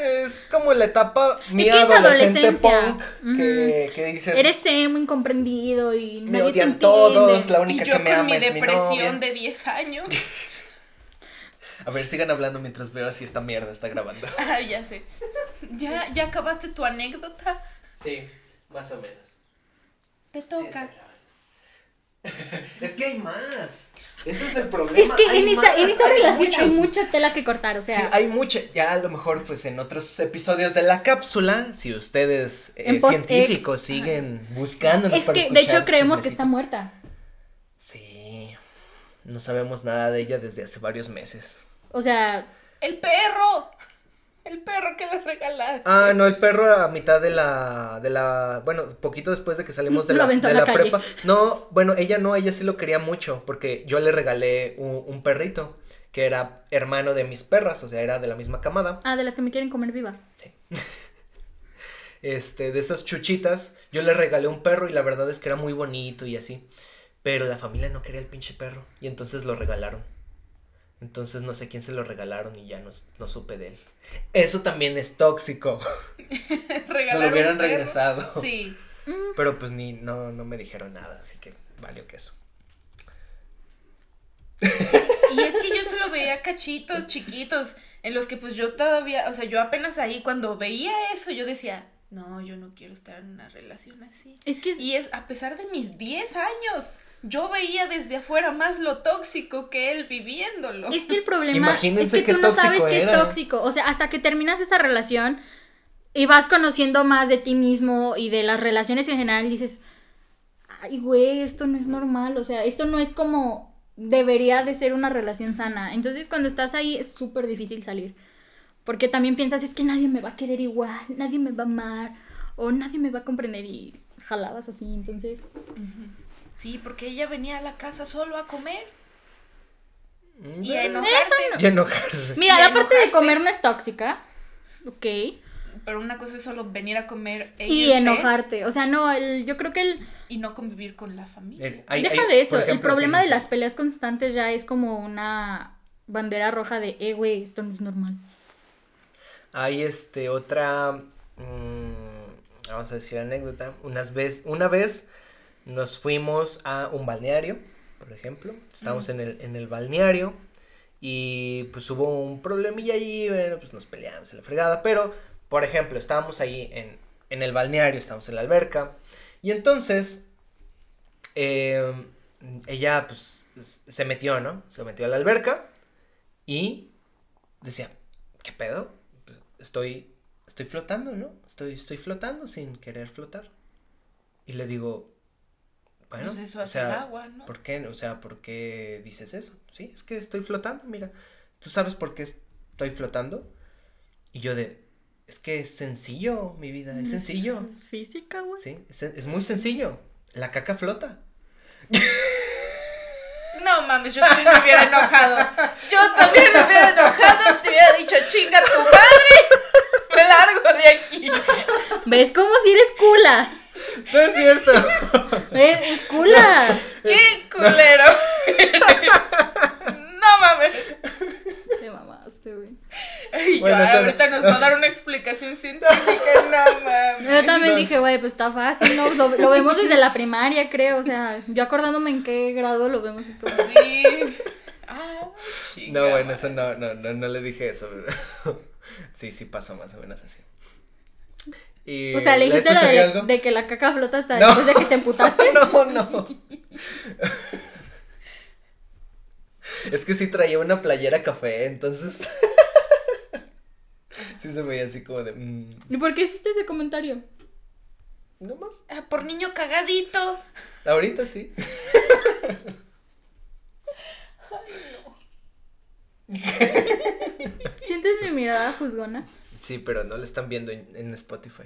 S1: Es como la etapa mía
S3: que es
S1: adolescente
S3: adolescencia.
S1: punk que, que dices
S3: Eres emo, incomprendido y
S1: me
S3: nadie te
S1: odian
S3: entiende.
S1: todos, la única
S2: y yo
S1: que me
S2: con
S1: ama
S2: mi
S1: es mi
S2: depresión de 10 años.
S1: A ver, sigan hablando mientras veo si esta mierda está grabando.
S2: Ah, ya sé. ¿Ya, ¿Ya acabaste tu anécdota?
S1: Sí, más o menos.
S2: Te toca.
S1: es que hay más. Ese es el
S3: Es
S1: problema.
S3: que
S1: hay
S3: en esa,
S1: más,
S3: en esa
S1: hay
S3: relación hay mucha tela que cortar, o sea.
S1: sí, hay mucha. Ya a lo mejor, pues en otros episodios de la cápsula, si ustedes eh, científicos siguen buscándonos
S3: es
S1: para
S3: que de hecho creemos que está muerta.
S1: Sí. No sabemos nada de ella desde hace varios meses.
S3: O sea,
S2: ¡El perro! El perro que le regalaste.
S1: Ah, no, el perro a mitad de la, de la, bueno, poquito después de que salimos de
S3: Lo
S1: la, de
S3: la
S1: prepa. No, bueno, ella no, ella sí lo quería mucho, porque yo le regalé un, un perrito, que era hermano de mis perras, o sea, era de la misma camada.
S3: Ah, de las que me quieren comer viva.
S1: Este, de esas chuchitas, yo le regalé un perro y la verdad es que era muy bonito y así. Pero la familia no quería el pinche perro, y entonces lo regalaron. Entonces no sé quién se lo regalaron y ya no, no supe de él. Eso también es tóxico. No lo hubieran regresado.
S2: Sí.
S1: Pero pues ni, no, no me dijeron nada, así que valió que eso.
S2: Y es que yo solo veía cachitos chiquitos en los que pues yo todavía, o sea, yo apenas ahí cuando veía eso yo decía, no, yo no quiero estar en una relación así.
S3: Es que es-
S2: Y es a pesar de mis 10 años, yo veía desde afuera más lo tóxico que él viviéndolo.
S3: Es que el problema
S1: Imagínense
S3: es que
S1: qué
S3: tú no sabes que es tóxico. O sea, hasta que terminas esa relación y vas conociendo más de ti mismo y de las relaciones en general, dices, ay, güey, esto no es normal. O sea, esto no es como debería de ser una relación sana. Entonces, cuando estás ahí es súper difícil salir. Porque también piensas, es que nadie me va a querer igual, nadie me va a amar, o nadie me va a comprender y jaladas así. Entonces,
S2: Sí, porque ella venía a la casa solo a comer
S1: Mm,
S2: y a enojarse.
S1: Y enojarse.
S3: mira,
S2: Y
S3: la parte de comer no es tóxica. Ok.
S2: Pero una cosa es solo venir a comer e
S3: Y
S2: irte
S3: enojarte. O sea, no, el, yo creo que el.
S2: y no convivir con la familia.
S1: Eh, hay-
S3: deja
S1: hay,
S3: de eso. el problema de las peleas constantes ya es como una bandera roja de, eh, güey, esto no es normal.
S1: Hay este otra, mm, vamos a decir anécdota. Unas vez, una vez nos fuimos a un balneario, por ejemplo. Estábamos en, el, en el balneario y pues hubo un problemilla ahí, bueno, pues nos peleamos en la fregada. Pero, por ejemplo, estábamos ahí en, en el balneario, estábamos en la alberca. Y entonces, eh, ella pues se metió, ¿no? Se metió a la alberca y decía, ¿qué pedo? Estoy, estoy flotando, ¿no? Estoy, estoy flotando sin querer flotar. Y le digo, bueno,
S2: Pues eso
S1: o sea,
S2: el agua, ¿no?
S1: ¿por qué? O sea, ¿por qué dices eso? Sí, es que estoy flotando, mira. ¿Tú sabes por qué estoy flotando? Y yo de, es que es sencillo, mi vida, es sencillo.
S3: Es física, güey.
S1: Sí, es, es muy sencillo. La caca flota.
S2: No mames, yo también me hubiera enojado. Yo también me hubiera enojado. Te hubiera dicho, chinga tu madre. Me largo de aquí.
S3: ¿Ves como si eres cula?
S1: No es cierto.
S3: ¿Ves? Es cula.
S2: Qué culero. No mames.
S3: Te mamaste, güey.
S2: Y
S1: Bueno,
S2: yo, ahorita nos va a dar una explicación científica. No mames.
S3: Yo también
S1: No.
S3: dije, güey, pues está fácil, ¿no? Lo, lo vemos desde la primaria, creo. O sea, yo acordándome en qué grado lo vemos. esto.
S2: Sí. Ah,
S1: No, bueno, eso no, no, no, no le dije eso. pero- Sí, sí pasó más o menos así. Y,
S3: O sea, le
S1: ¿le
S3: dijiste lo de, que la caca flota hasta
S1: No.
S3: después de que te emputaste.
S1: No, no. Es que sí traía una playera café, entonces. Sí se veía así como de. mm,
S3: ¿Y por qué hiciste ese comentario?
S1: no más.
S2: Ah, por niño cagadito.
S1: Ahorita sí.
S3: ¿Sientes mi mirada juzgona?
S1: Sí, pero no le están viendo en, en Spotify.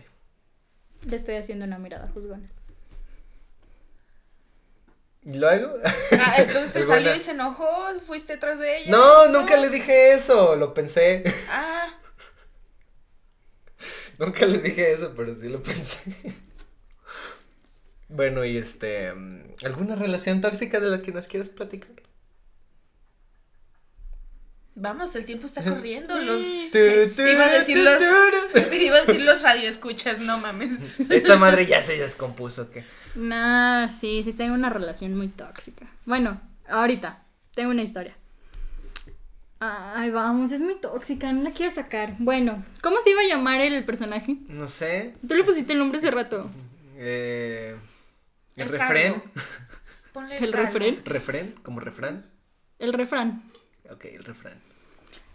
S3: Le estoy haciendo una mirada juzgona.
S1: ¿Y luego?
S2: Ah, entonces salió y se enojó. Fuiste atrás de ella.
S1: No, nunca le dije eso, lo pensé.
S2: Ah,
S1: Nunca le dije eso, pero sí lo pensé. Bueno, y este. mm, ¿Alguna relación tóxica de la que nos quieras platicar?
S2: Vamos, el tiempo está corriendo. Los.
S1: Tu,
S2: Iba a decir los. Iba a decir los radioescuchas, no mames.
S1: Esta madre ya se descompuso, ¿qué?
S3: Nah, sí, sí tengo una relación muy tóxica. Bueno, ahorita tengo una historia. Ay, vamos, es muy tóxica, no la quiero sacar. Bueno, ¿cómo se iba a llamar el personaje?
S1: No sé.
S3: Tú le pusiste el nombre hace rato.
S1: Eh, el,
S2: El
S1: refrén.
S2: Ponle
S3: ¿El
S2: cargo.
S3: refrén?
S1: ¿Refrén? ¿Como refrán?
S3: El refrán.
S1: Ok, el refrán.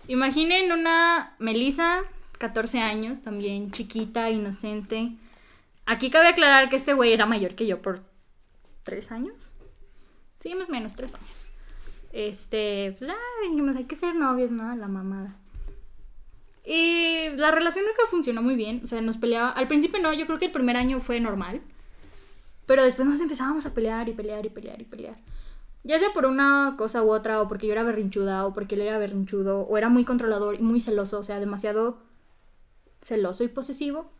S3: Imaginen una Melissa, 14 años, también chiquita, inocente. Aquí cabe aclarar que este güey era mayor que yo por 3 años. Sí, más o menos 3 años. Este, ah, hay que ser novios, ¿no? La mamada. Y la relación nunca funcionó muy bien. O sea, nos peleaba. Al principio no, yo creo que el primer año fue normal. Pero después nos empezábamos a pelear y pelear y pelear y pelear. Ya sea por una cosa u otra, o porque yo era berrinchuda, o porque él era berrinchudo, o era muy controlador y muy celoso, o sea, demasiado celoso y posesivo.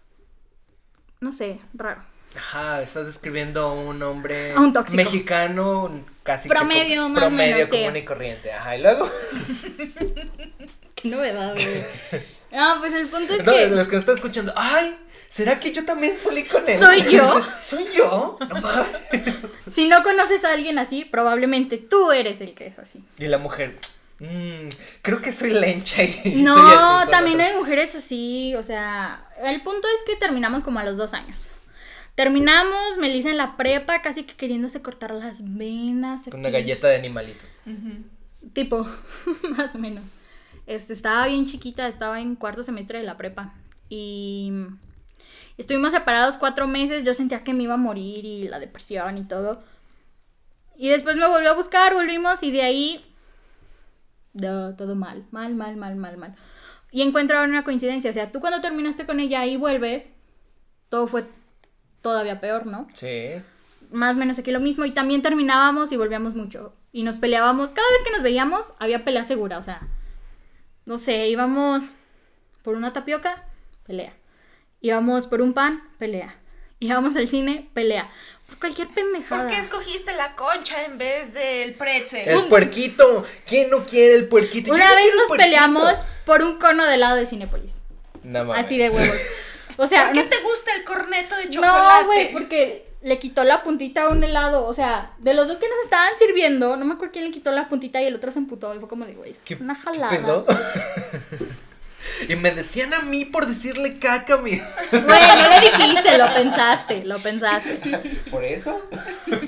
S3: No sé, raro.
S1: Ajá, estás describiendo a un hombre
S3: A un tóxico.
S1: mexicano casi que
S3: Promedio,
S1: co-
S3: más
S1: promedio
S3: menos, sí.
S1: común y corriente. Ajá, y luego
S3: Qué novedad, güey. No, pues el punto es
S1: no,
S3: que.
S1: los que nos están escuchando, ay, ¿será que yo también salí con él?
S3: ¿Soy yo?
S1: ¿Soy yo? No mames.
S3: Si no conoces a alguien así, probablemente tú eres el que es así.
S1: Y la mujer, "Mm, creo que soy lencha y soy
S3: No,
S1: así
S3: también
S1: otro".
S3: hay mujeres así, o sea, el punto es que terminamos como a los dos años. Terminamos, Melissa en la prepa, casi que queriéndose cortar las venas.
S1: Con una galleta de animalito.
S3: Tipo, más o menos. Este, estaba bien chiquita, estaba en cuarto semestre de la prepa. Y estuvimos separados cuatro meses, yo sentía que me iba a morir y la depresión y todo. Y después me volvió a buscar, volvimos y de ahí... No, todo mal, mal, mal, mal, mal, mal. Y encuentro ahora una coincidencia, o sea, tú cuando terminaste con ella y vuelves, todo fue todavía peor, ¿no?
S1: Sí.
S3: más o menos aquí lo mismo y también terminábamos y volvíamos mucho y nos peleábamos cada vez que nos veíamos había pelea segura o sea no sé íbamos por una tapioca pelea íbamos por un pan pelea íbamos al cine pelea por cualquier pendejada
S2: ¿Por qué escogiste la concha en vez del pretzel?
S1: El puerquito. ¿Quién no quiere el puerquito?
S3: Una vez nos peleamos por un cono de helado de Cinépolis
S1: No mames.
S3: así de huevos o sea
S2: ¿Por qué
S3: nos-
S2: te gusta el corneto de chocolate?
S3: No, güey, porque le quitó la puntita a un helado. O sea, de los dos que nos estaban sirviendo, no me acuerdo quién le quitó la puntita y el otro se emputó. Y fue como de, güey, es
S1: ¿Qué,
S3: una
S1: qué
S3: jalada.
S1: pedo? y me decían a mí por decirle caca a mi.
S3: Güey, no le dijiste, lo pensaste, lo pensaste.
S1: ¿Por eso?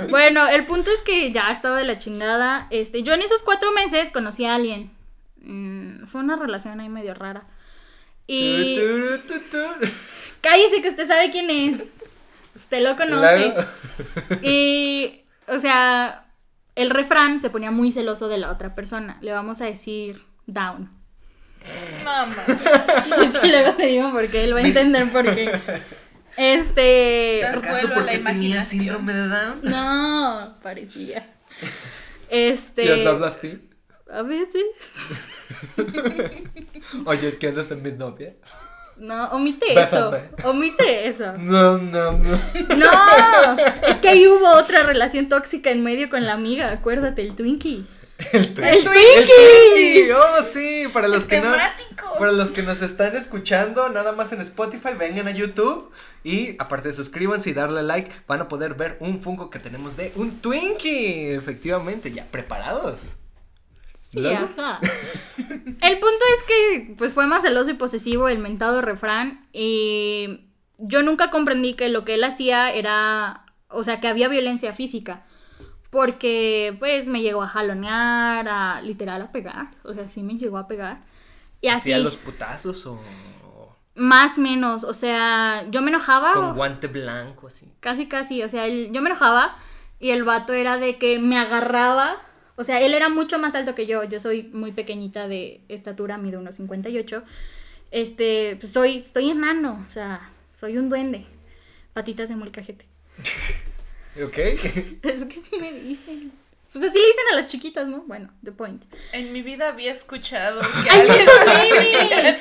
S3: Bueno, el punto es que ya estaba de la chingada. Este, yo en esos cuatro meses conocí a alguien. Mm, fue una relación ahí medio rara. Y.
S1: Tu, tu, tu, tu.
S3: Cállese que usted sabe quién es. Usted lo conoce. Y, o sea, el refrán se ponía muy celoso de la otra persona. Le vamos a decir down.
S2: Mamá.
S3: Es que luego te digo por qué, él va a entender por qué. Este.
S2: Dar
S1: ¿Acaso
S2: vuelo a la
S1: porque tenía síndrome de Down?
S3: No, parecía. Este.
S1: ¿Y así?
S3: A veces.
S1: Oye, ¿qué andas en mi novia?
S3: No, omite eso. Omite eso.
S1: No, no, no.
S3: No, es que ahí hubo otra relación tóxica en medio con la amiga, acuérdate, el Twinkie.
S1: El Twinkie.
S3: ¡El
S1: Twinkie. Oh, sí, para los que no. Para los que nos están escuchando, nada más en Spotify, vengan a YouTube y aparte suscríbanse y darle like, van a poder ver un Funko que tenemos de un Twinkie, efectivamente, ya preparados.
S3: Sí, ajá. El punto es que pues fue más celoso y posesivo el mentado refrán y yo nunca comprendí que lo que él hacía era, o sea, que había violencia física. Porque pues me llegó a jalonear, a literal a pegar, o sea, sí me llegó a pegar. Y así,
S1: ¿Hacía los putazos o
S3: más o menos, o sea, yo me enojaba.
S1: con guante blanco así?
S3: Casi, casi, o sea, él- yo me enojaba y el vato era de que me agarraba, o sea, él era mucho más alto que yo, yo soy muy pequeñita de estatura, mido unos 58, este, pues soy, estoy enano, o sea, soy un duende, patitas de molcajete.
S1: ¿Ok?
S3: Es que sí me dicen, pues así le dicen a las chiquitas, ¿no? Bueno, the point.
S2: En mi vida había escuchado que
S3: ¡Hay
S2: alguien-
S3: muchos memes!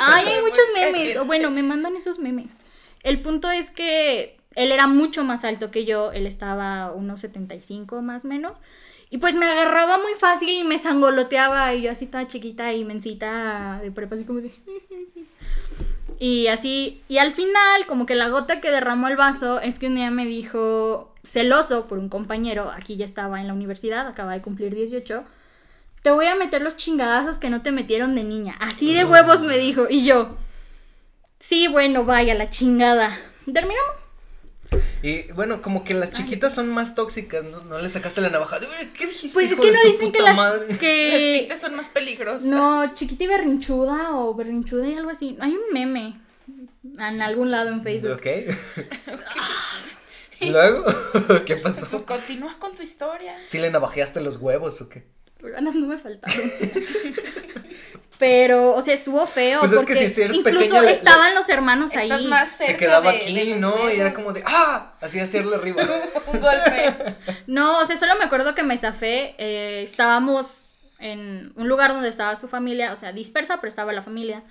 S3: Ay, hay muchos memes. O bueno, me mandan esos memes. El punto es que él era mucho más alto que yo. Él estaba unos 75 más o menos. Y pues me agarraba muy fácil y me sangoloteaba. Y yo así toda chiquita y mensita de prepa, así como de. Y así. Y al final, como que la gota que derramó el vaso es que un día me dijo, celoso por un compañero, aquí ya estaba en la universidad, acaba de cumplir 18 te voy a meter los chingadazos que no te metieron de niña. Así de huevos me dijo. Y yo, sí, bueno, vaya, la chingada. ¿Terminamos?
S1: Y bueno, como que las chiquitas son más tóxicas, ¿no? No le sacaste la navaja. ¿Qué dijiste?
S3: Pues es
S1: hijo
S3: que
S1: de
S3: no
S1: tu
S3: dicen que las...
S1: madre?
S2: Las
S3: Que...
S2: chistes son más peligrosas.
S3: No, chiquita y berrinchuda o berrinchuda y algo así. Hay un meme en algún lado en Facebook.
S1: Ok. Luego, ¿qué pasó?
S2: Tú continúas con tu historia.
S1: ¿Sí le navajeaste los huevos o qué?
S3: Ganas no me faltaron. Pero, o sea, estuvo feo.
S1: Pues es que
S3: porque
S1: si eres
S3: incluso
S1: pequeña,
S3: estaban los hermanos ahí.
S2: Estás más cerca
S1: Te quedaba
S2: de-
S1: aquí,
S2: de
S1: ¿no? Y era como de, ¡ah! Así hacerle arriba.
S2: Un golpe.
S3: No, o sea, solo me acuerdo que me zafé. eh, estábamos en un lugar donde estaba su familia, o sea, dispersa, pero estaba la familia.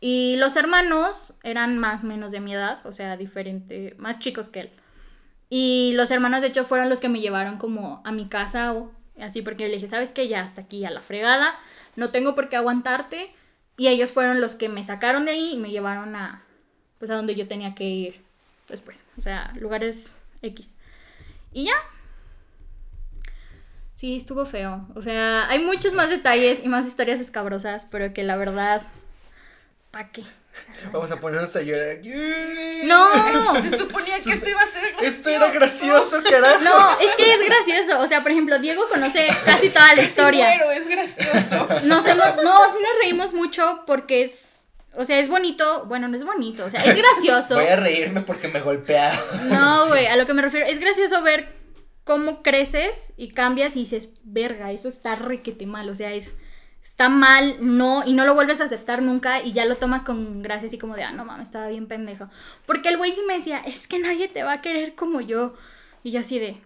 S3: Y los hermanos eran más o menos de mi edad, o sea, diferente, más chicos que él. Y los hermanos, de hecho, fueron los que me llevaron como a mi casa o así, porque le dije, ¿sabes qué? Ya hasta aquí, a la fregada, no tengo por qué aguantarte. Y ellos fueron los que me sacaron de ahí y me llevaron a, pues, a donde yo tenía que ir después, o sea, lugares X. Y ya, Sí, estuvo feo. O sea, hay muchos más detalles y más historias escabrosas, pero que la verdad. ¿Pa' qué?
S1: Vamos a ponernos a llorar.
S3: No,
S2: Se suponía que esto iba a ser gracioso.
S1: Esto era gracioso, carajo.
S3: no, es que es gracioso. O sea, por ejemplo, Diego conoce casi toda la
S2: Casi
S3: historia.
S2: muero, es gracioso.
S3: Nos hemos, no, sí nos reímos mucho porque es, o sea, es bonito. Bueno, no es bonito, o sea, es gracioso.
S1: Voy a reírme porque me golpearon.
S3: No, güey, a lo que me refiero, es gracioso ver cómo creces y cambias y dices, verga, eso está requete mal, o sea, es, está mal, no, y no lo vuelves a aceptar nunca y ya lo tomas con gracia así como de, ah, no mames, estaba bien pendejo. Porque el güey sí me decía, es que nadie te va a querer como yo. Y yo así de,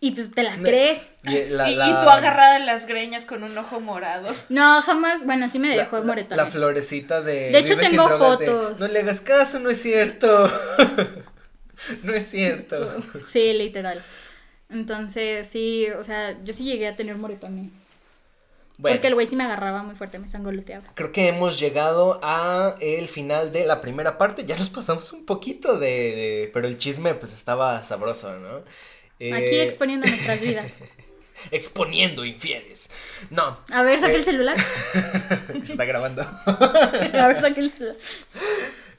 S3: y pues te la crees.
S1: Y, la-
S2: y,
S1: la-
S2: y tú agarrada en las greñas con un ojo morado.
S3: No, jamás, bueno, sí me dejó
S1: la-
S3: moretones.
S1: La florecita de.
S3: De hecho, tengo
S1: de,
S3: fotos.
S1: no le hagas caso, no es cierto. no es cierto.
S3: Sí, literal. Entonces, sí, o sea, yo sí llegué a tener moretones.
S1: Bueno,
S3: Porque el güey sí me agarraba muy fuerte, me sangoloteaba.
S1: creo que hemos llegado a el final de la primera parte. Ya nos pasamos un poquito de. de- pero el chisme, pues estaba sabroso, ¿no?
S3: Aquí
S1: Eh,
S3: exponiendo nuestras vidas.
S1: exponiendo infieles. No.
S3: A ver, saca
S1: Eh,
S3: el celular.
S1: Está grabando.
S3: A ver, saca el celular.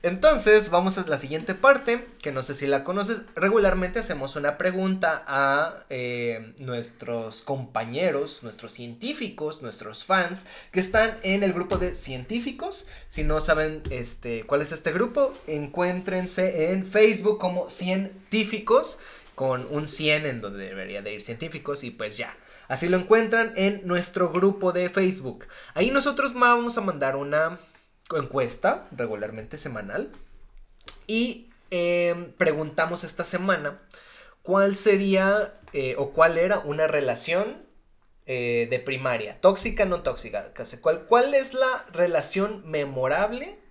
S1: Entonces, vamos a la siguiente parte, que no sé si la conoces. Regularmente hacemos una pregunta a eh, nuestros compañeros, nuestros científicos, nuestros fans, que están en el grupo de científicos. Si no saben este, cuál es este grupo, encuéntrense en Facebook como científicos, con un 100 en donde debería de ir científicos, y pues ya. Así lo encuentran en nuestro grupo de Facebook. Ahí nosotros vamos a mandar una encuesta regularmente semanal y eh, preguntamos esta semana cuál sería eh, o cuál era una relación eh, de primaria, tóxica, no tóxica, ¿cuál, cuál es la relación memorable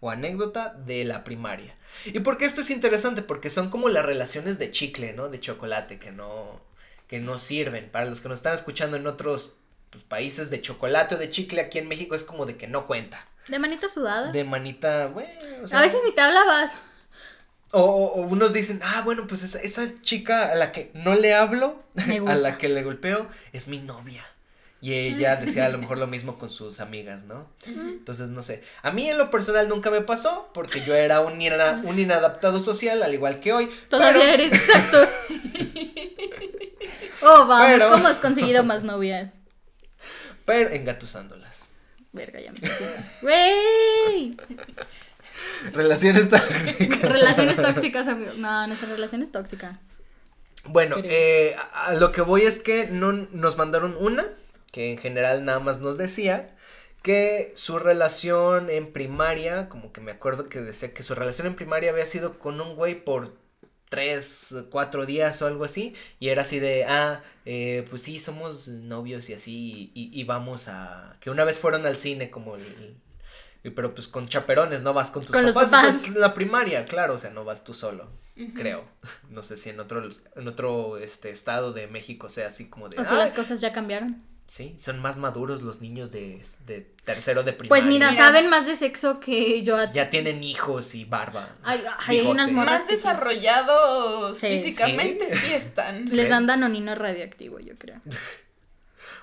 S1: o anécdota de la primaria. ¿Y por qué esto es interesante? Porque son como las relaciones de chicle, ¿no? De chocolate, que no, que no sirven. Para los que nos están escuchando en otros pues, países de chocolate o de chicle, aquí en México es como de que no cuenta.
S3: De manita sudada.
S1: De manita, güey. o sea,
S3: A veces ni te hablabas.
S1: o, unos dicen, ah, bueno, pues esa, esa chica a la que no le hablo, a la que le golpeo, es mi novia. Y ella decía a lo mejor lo mismo con sus amigas, ¿no? Entonces, no sé. A mí en lo personal nunca me pasó, porque yo era un, ina- un inadaptado social, al igual que hoy.
S3: Todavía
S1: pero-
S3: eres exacto. Oh, vamos,
S1: Pero-
S3: ¿cómo has conseguido más novias?
S1: Pero engatusándolas.
S3: Verga, ya me sentí. Güey.
S1: Relaciones tóxicas.
S3: Relaciones tóxicas, amigo. No, nuestra relación es tóxica.
S1: Bueno, eh, a a lo que voy es que no nos mandaron una, que en general nada más nos decía que su relación en primaria, como que me acuerdo que decía que su relación en primaria había sido con un güey por tres, cuatro días o algo así, y era así de, ah, eh, pues sí, somos novios y así, y, y vamos a, que una vez fueron al cine como el... y pero pues con chaperones, no vas con tus
S3: Con los
S1: papás, estás en la primaria, claro, o sea, no vas tú solo creo. No sé si en otro, en otro este, estado de México sea así como de.
S3: O sea,
S1: "Ay,
S3: las cosas ya cambiaron.
S1: Sí, son más maduros los niños de, de tercero de primaria.
S3: Pues mira,
S2: Mira.
S3: saben más de sexo que yo. a-
S1: Ya tienen hijos y barba.
S3: Ay, ay, hay
S1: bigote.
S3: unas
S2: Más desarrollados
S3: Sí.
S2: físicamente sí, están.
S3: Les dan danonino radioactivo, yo creo.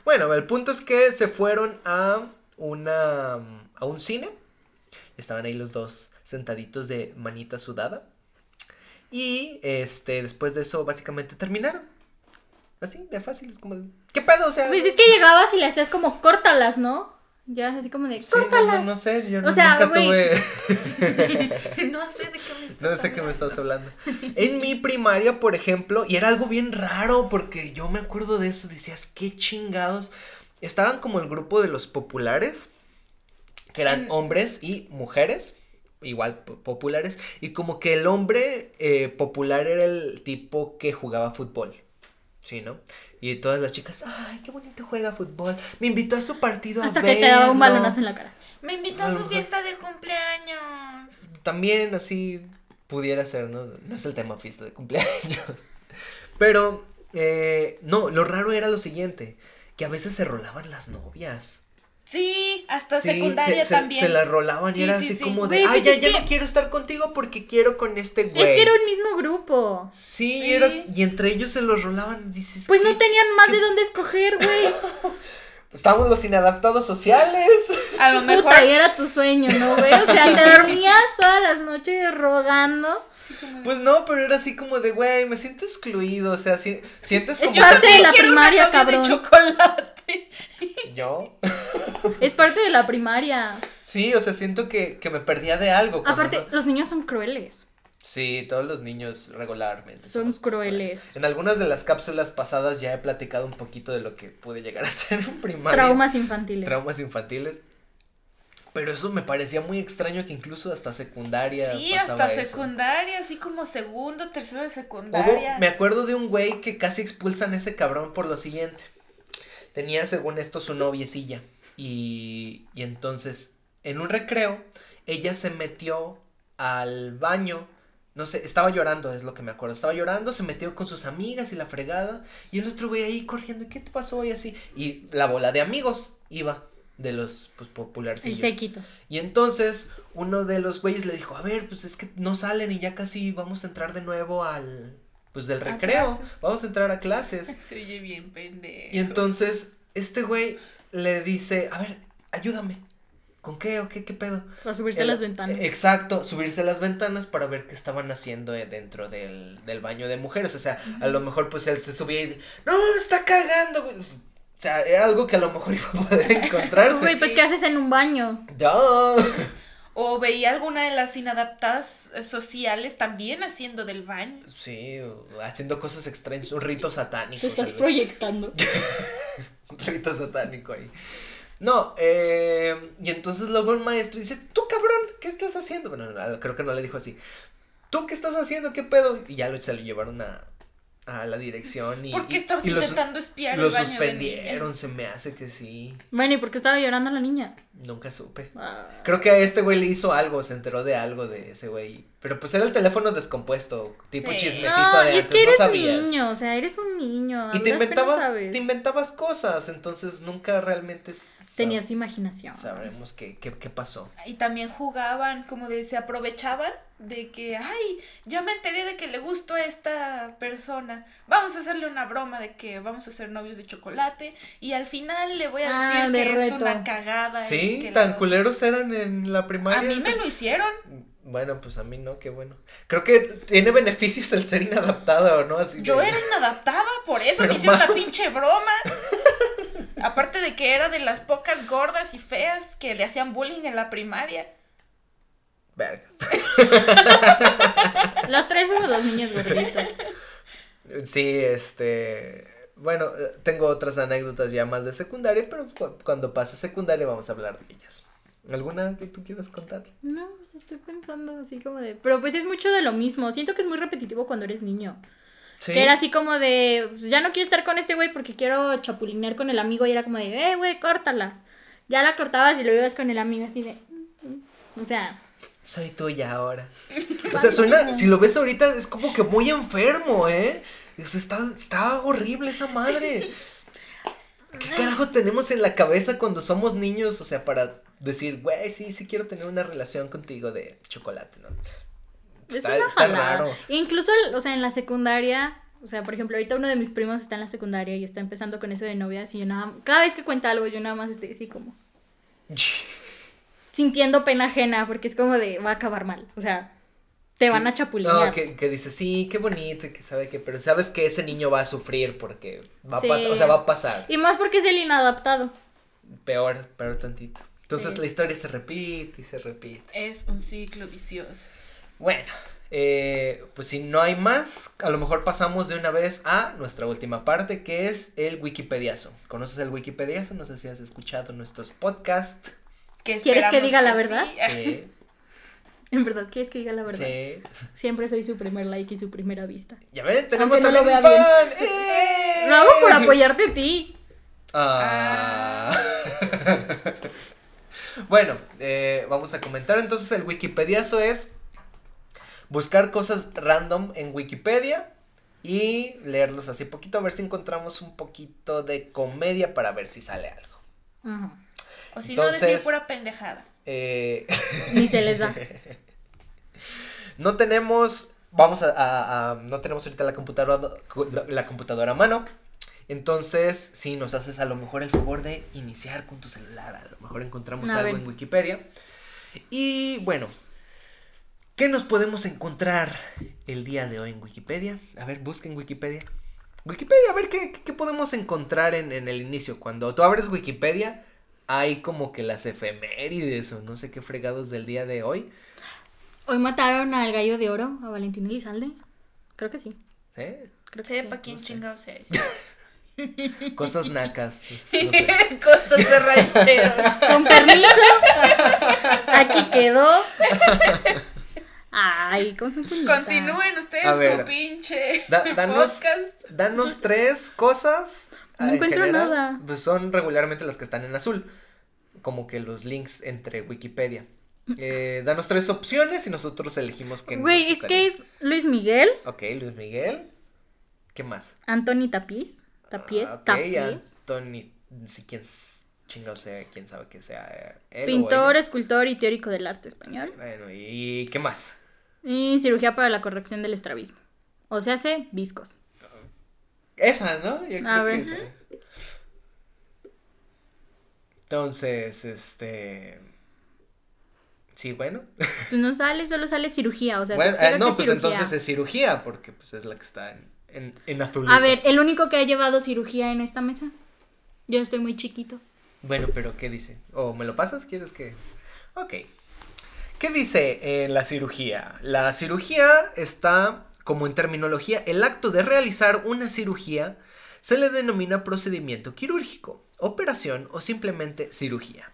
S1: Bueno, el punto es que se fueron a una a un cine. Estaban ahí los dos sentaditos de manita sudada. Y este después de eso básicamente terminaron. Así, de fácil, es como de, ¿qué pedo? O sea,
S3: Pues es que llegabas y le hacías como córtalas, ¿no? Ya así como de
S1: sí, no,
S3: córtalas.
S1: no, no sé, yo
S3: O sea,
S1: nunca tuve
S2: No sé de qué me estás
S1: No sé qué me
S2: hablando.
S1: estás hablando. En mi primaria, por ejemplo, y era algo bien raro porque yo me acuerdo de eso, decías, qué chingados. Estaban como el grupo de los populares, que eran
S2: En-
S1: hombres y mujeres, igual po- populares, y como que el hombre eh, popular era el tipo que jugaba fútbol. Sí, ¿no? Y todas las chicas, ay, qué bonito juega fútbol. Me invitó a su partido a
S3: Hasta que te daba un
S1: verlo".
S3: balonazo en la cara.
S2: Me invitó a su fiesta de cumpleaños.
S1: También así pudiera ser, ¿no? No es el tema fiesta de cumpleaños. Pero, eh, no, lo raro era lo siguiente, que a veces se rolaban las novias.
S2: Sí, hasta
S1: Sí,
S2: secundaria
S1: se, se-
S2: también.
S1: se la rolaban y era
S2: sí,
S1: así
S2: sí.
S1: como de,
S3: Güey,
S1: ay,
S3: pues
S1: ya, ya
S3: que-
S1: no quiero estar contigo porque quiero con este güey.
S3: Es que era un mismo grupo.
S1: Sí,
S2: Sí.
S1: Era, y entre ellos se los rolaban y dices,
S3: Pues no tenían más
S1: qué-
S3: de dónde escoger, güey.
S1: Estamos los inadaptados sociales.
S2: A lo mejor.
S3: Puta, y era tu sueño, ¿no, güey? O sea, te dormías todas las noches rogando.
S1: Pues no, pero era así como de, güey, me siento excluido, o sea, si- sientes
S3: Es
S1: como...
S3: parte
S1: que-
S3: de la
S2: quiero
S3: primaria,
S2: novia de
S3: cabrón.
S2: chocolate.
S1: ¿Yo?
S3: Es parte de la primaria.
S1: Sí, o sea, siento que, que me perdía de algo.
S3: Aparte,
S1: no-
S3: los niños son crueles.
S1: Sí, todos los niños regularmente.
S3: Son
S1: somos
S3: crueles.
S1: En algunas de las cápsulas pasadas ya he platicado un poquito de lo que pude llegar a ser en primaria.
S3: Traumas infantiles.
S1: Traumas infantiles. Pero eso me parecía muy extraño que incluso hasta secundaria.
S2: Sí,
S1: pasaba
S2: hasta
S1: eso.
S2: secundaria, así como segundo, tercero de
S1: Hubo-
S2: secundaria.
S1: me acuerdo de un güey que casi expulsan a ese cabrón por lo siguiente. Tenía, según esto, su noviecilla. Y, y entonces, en un recreo, ella se metió al baño. No sé, estaba llorando, es lo que me acuerdo. Estaba llorando, se metió con sus amigas y la fregada. Y el otro güey ahí corriendo, ¿qué te pasó? Y así. Y la bola de amigos iba de los pues,
S3: El
S1: popularcillos.
S3: séquito.
S1: Y entonces uno de los güeyes le dijo, a ver, pues es que no salen y ya casi vamos a entrar de nuevo al, pues del
S2: A
S1: recreo,
S2: clases.
S1: vamos a entrar a clases.
S2: Se oye bien pendejo.
S1: Y entonces este güey le dice, a ver, ayúdame. ¿Con qué o qué, qué pedo?
S3: Para subirse a las ventanas.
S1: Exacto, subirse a las ventanas para ver qué estaban haciendo eh, dentro del, del baño de mujeres. O sea, a lo mejor pues él se subía y, no, me está cagando, güey. O sea, era algo que a lo mejor iba a poder encontrarse.
S3: Güey, pues ¿qué haces en un baño?
S1: Ya.
S2: O veía alguna de las inadaptadas sociales también haciendo del baño.
S1: Sí, haciendo cosas extrañas, un rito satánico.
S3: Te estás proyectando.
S1: Un rito satánico ahí. No, eh, y entonces luego el maestro dice, tú cabrón, ¿qué estás haciendo? Bueno, no, creo que no le dijo así. ¿Tú qué estás haciendo? ¿Qué pedo? Y ya lo, se lo llevaron a, a la dirección y...
S2: ¿Por qué
S1: y-
S2: estabas
S1: y
S2: intentando espiar
S1: Lo
S2: de
S1: suspendieron,
S2: niña?
S1: se me hace que sí.
S3: Bueno, ¿y por qué estaba llorando la niña?
S1: Nunca supe.
S3: Ah.
S1: Creo que a este güey le hizo algo, se enteró de algo de ese güey. Pero pues era el teléfono descompuesto, tipo
S2: Sí.
S1: chismecito
S3: No,
S1: de
S3: y es
S1: antes,
S3: que eres
S1: no sabías.
S3: niño, o sea, eres un niño.
S1: Y te inventabas,
S3: sabes.
S1: te inventabas cosas, entonces nunca realmente
S3: Tenías imaginación.
S1: sabremos qué, qué, qué pasó.
S2: Y también jugaban, como de, se aprovechaban de que, ay, ya me enteré de que le gustó a esta persona. Vamos a hacerle una broma de que vamos a ser novios de chocolate. Y al final le voy a
S3: Ah,
S2: decir
S3: de
S2: que es
S3: reto.
S2: una cagada. y
S1: ¿Sí?
S2: que
S1: ¿Tan
S2: la-
S1: culeros eran en la primaria?
S2: A mí me lo hicieron.
S1: Bueno, pues a mí no, qué bueno. Creo que tiene beneficios el ser inadaptada, ¿o no? Así
S2: Yo
S1: de-
S2: era inadaptada, por eso
S1: Pero
S2: me hicieron la pinche broma. Aparte de que era de las pocas gordas y feas que le hacían bullying en la primaria.
S1: Verga.
S3: Los tres fuimos los niños gorditos.
S1: Sí, este... Bueno, eh, tengo otras anécdotas ya más de secundaria, pero cu- cuando pase secundaria vamos a hablar de ellas. ¿Alguna que tú quieras contar?
S3: No, pues estoy pensando así como de. Pero pues es mucho de lo mismo. Siento que es muy repetitivo cuando eres niño.
S1: Sí.
S3: Que era así como de. pues, ya no quiero estar con este güey porque quiero chapulinear con el amigo. Y era como de, eh, güey, córtalas. Ya la cortabas y lo ibas con el amigo así de. "Mm, mm". O sea,
S1: Soy tuya ahora. O sea, suena, si lo ves ahorita, es como que muy enfermo, ¿eh? O sea, está, está horrible esa madre. ¿Qué carajos tenemos en la cabeza cuando somos niños? O sea, para decir, güey, sí, sí quiero tener una relación contigo de chocolate, ¿no?
S3: es
S1: Está,
S3: una
S1: está raro.
S3: Incluso, o sea, en la secundaria. O sea, por ejemplo, ahorita uno de mis primos está en la secundaria y está empezando con eso de novias. Y yo nada Cada vez que cuenta algo, yo nada más estoy así como. Sintiendo pena ajena porque es como de. Va a acabar mal. O sea, te van a chapulinear.
S1: No, que, que dice, sí, qué bonito, y que sabe que, pero sabes que ese niño va a sufrir porque va
S3: Sí.
S1: a pasar, o sea, va a pasar.
S3: Y más porque es el inadaptado.
S1: Peor, peor tantito. Entonces
S3: Sí.
S1: la historia se repite y se repite.
S2: Es un ciclo vicioso.
S1: Bueno, eh, pues si no hay más, a lo mejor pasamos de una vez a nuestra última parte, que es el Wikipediazo. ¿Conoces el Wikipediazo? No sé si has escuchado nuestros podcasts.
S2: Que
S3: ¿Quieres que diga la verdad?
S2: sí.
S1: Sí,
S3: En verdad, ¿quieres que diga la verdad?
S1: sí.
S3: Siempre soy su primer like y su primera vista.
S1: Ya ven, tenemos
S3: Aunque no lo vea
S1: fan. ¡Eh!
S3: Lo hago por apoyarte a ti.
S1: Ah. bueno, eh, vamos a comentar entonces el Wikipediazo es buscar cosas random en Wikipedia y leerlos así poquito a ver si encontramos un poquito de comedia para ver si sale algo.
S3: Ajá.
S2: O si no, decir
S1: Entonces-
S2: pura pendejada.
S1: Eh,
S3: Ni se les da.
S1: no tenemos, vamos a, a- a- no tenemos ahorita la computadora, la computadora a mano. Entonces, si nos haces a lo mejor el favor de iniciar con tu celular, a lo mejor encontramos
S3: A
S1: algo
S3: ver.
S1: en Wikipedia. Y bueno, ¿qué nos podemos encontrar el día de hoy en Wikipedia? A ver, busquen Wikipedia. Wikipedia, a ver qué, qué podemos encontrar en, en el inicio. Cuando tú abres Wikipedia, hay como que las efemérides o no sé qué fregados del día de hoy.
S3: Hoy mataron al gallo de oro, a Valentín Elizalde. Creo que sí.
S1: ¿Sí?
S3: Creo que sí.
S2: Sepa quién
S1: no sé.
S2: chingado sea eso.
S1: Cosas nacas. No sé.
S2: Cosas de rancheros.
S3: Con permiso. Aquí quedó. Ay, ¿cómo son puñetas?
S2: Continúen ustedes
S1: A ver.
S2: su pinche
S1: Da- danos-
S2: podcast.
S1: Danos tres cosas.
S3: No
S1: ah, en
S3: encuentro
S1: general,
S3: nada.
S1: Pues son regularmente las que están en azul. Como que los links entre Wikipedia. Eh, danos tres opciones y nosotros elegimos qué. nos
S3: Güey, es que es Luis Miguel,
S1: Ok, Luis Miguel. ¿Qué más?
S3: Anthony Tapiz. Tapiz,
S1: Ah, ok,
S3: Tapiz.
S1: Anthony. Si quién s- chingado sea, quién sabe que sea eh, él
S3: Pintor, escultor y teórico del arte español.
S1: Bueno, ¿y qué más?
S3: Y cirugía para la corrección del estrabismo. O sea, hace viscos.
S1: Esa, ¿no? Yo creo
S3: A
S1: que
S3: ver.
S1: esa. Entonces, este. Sí, bueno.
S3: Pues no sale, solo sale cirugía. O sea,
S1: bueno, eh,
S3: que
S1: no,
S3: es
S1: pues
S3: cirugía.
S1: entonces es cirugía, porque pues es la que está en, en, en azulito.
S3: A ver, el único que ha llevado cirugía en esta mesa. Yo estoy muy chiquito.
S1: Bueno, pero ¿qué dice? ¿O me lo pasas? ¿Quieres que.? Ok. ¿Qué dice en la cirugía? La cirugía está, como en terminología, el acto de realizar una cirugía se le denomina procedimiento quirúrgico, operación o simplemente cirugía.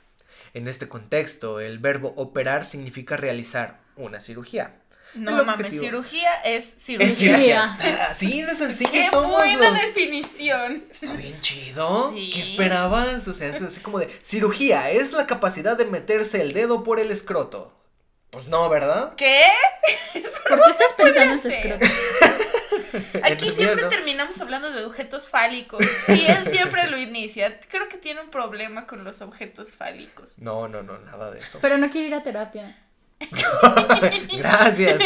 S1: En este contexto, el verbo operar significa realizar una cirugía.
S2: No mames, cirugía es cirugía.
S1: Es cirugía. Así de sencillo
S2: Qué
S1: somos
S2: buena
S1: los-
S2: definición.
S1: Está bien chido.
S2: Sí.
S1: ¿Qué esperabas? O sea, es así como de cirugía es la capacidad de meterse el dedo por el escroto. Pues no, ¿verdad?
S2: ¿Qué?
S3: ¿Por qué estás pensando en su escroto?
S2: Aquí
S1: Entonces,
S2: siempre
S1: ¿no?
S2: terminamos hablando de objetos fálicos. Y él siempre lo inicia. Creo que tiene un problema con los objetos fálicos.
S1: No, no, no, nada de eso.
S3: Pero no quiero ir a terapia.
S1: Gracias.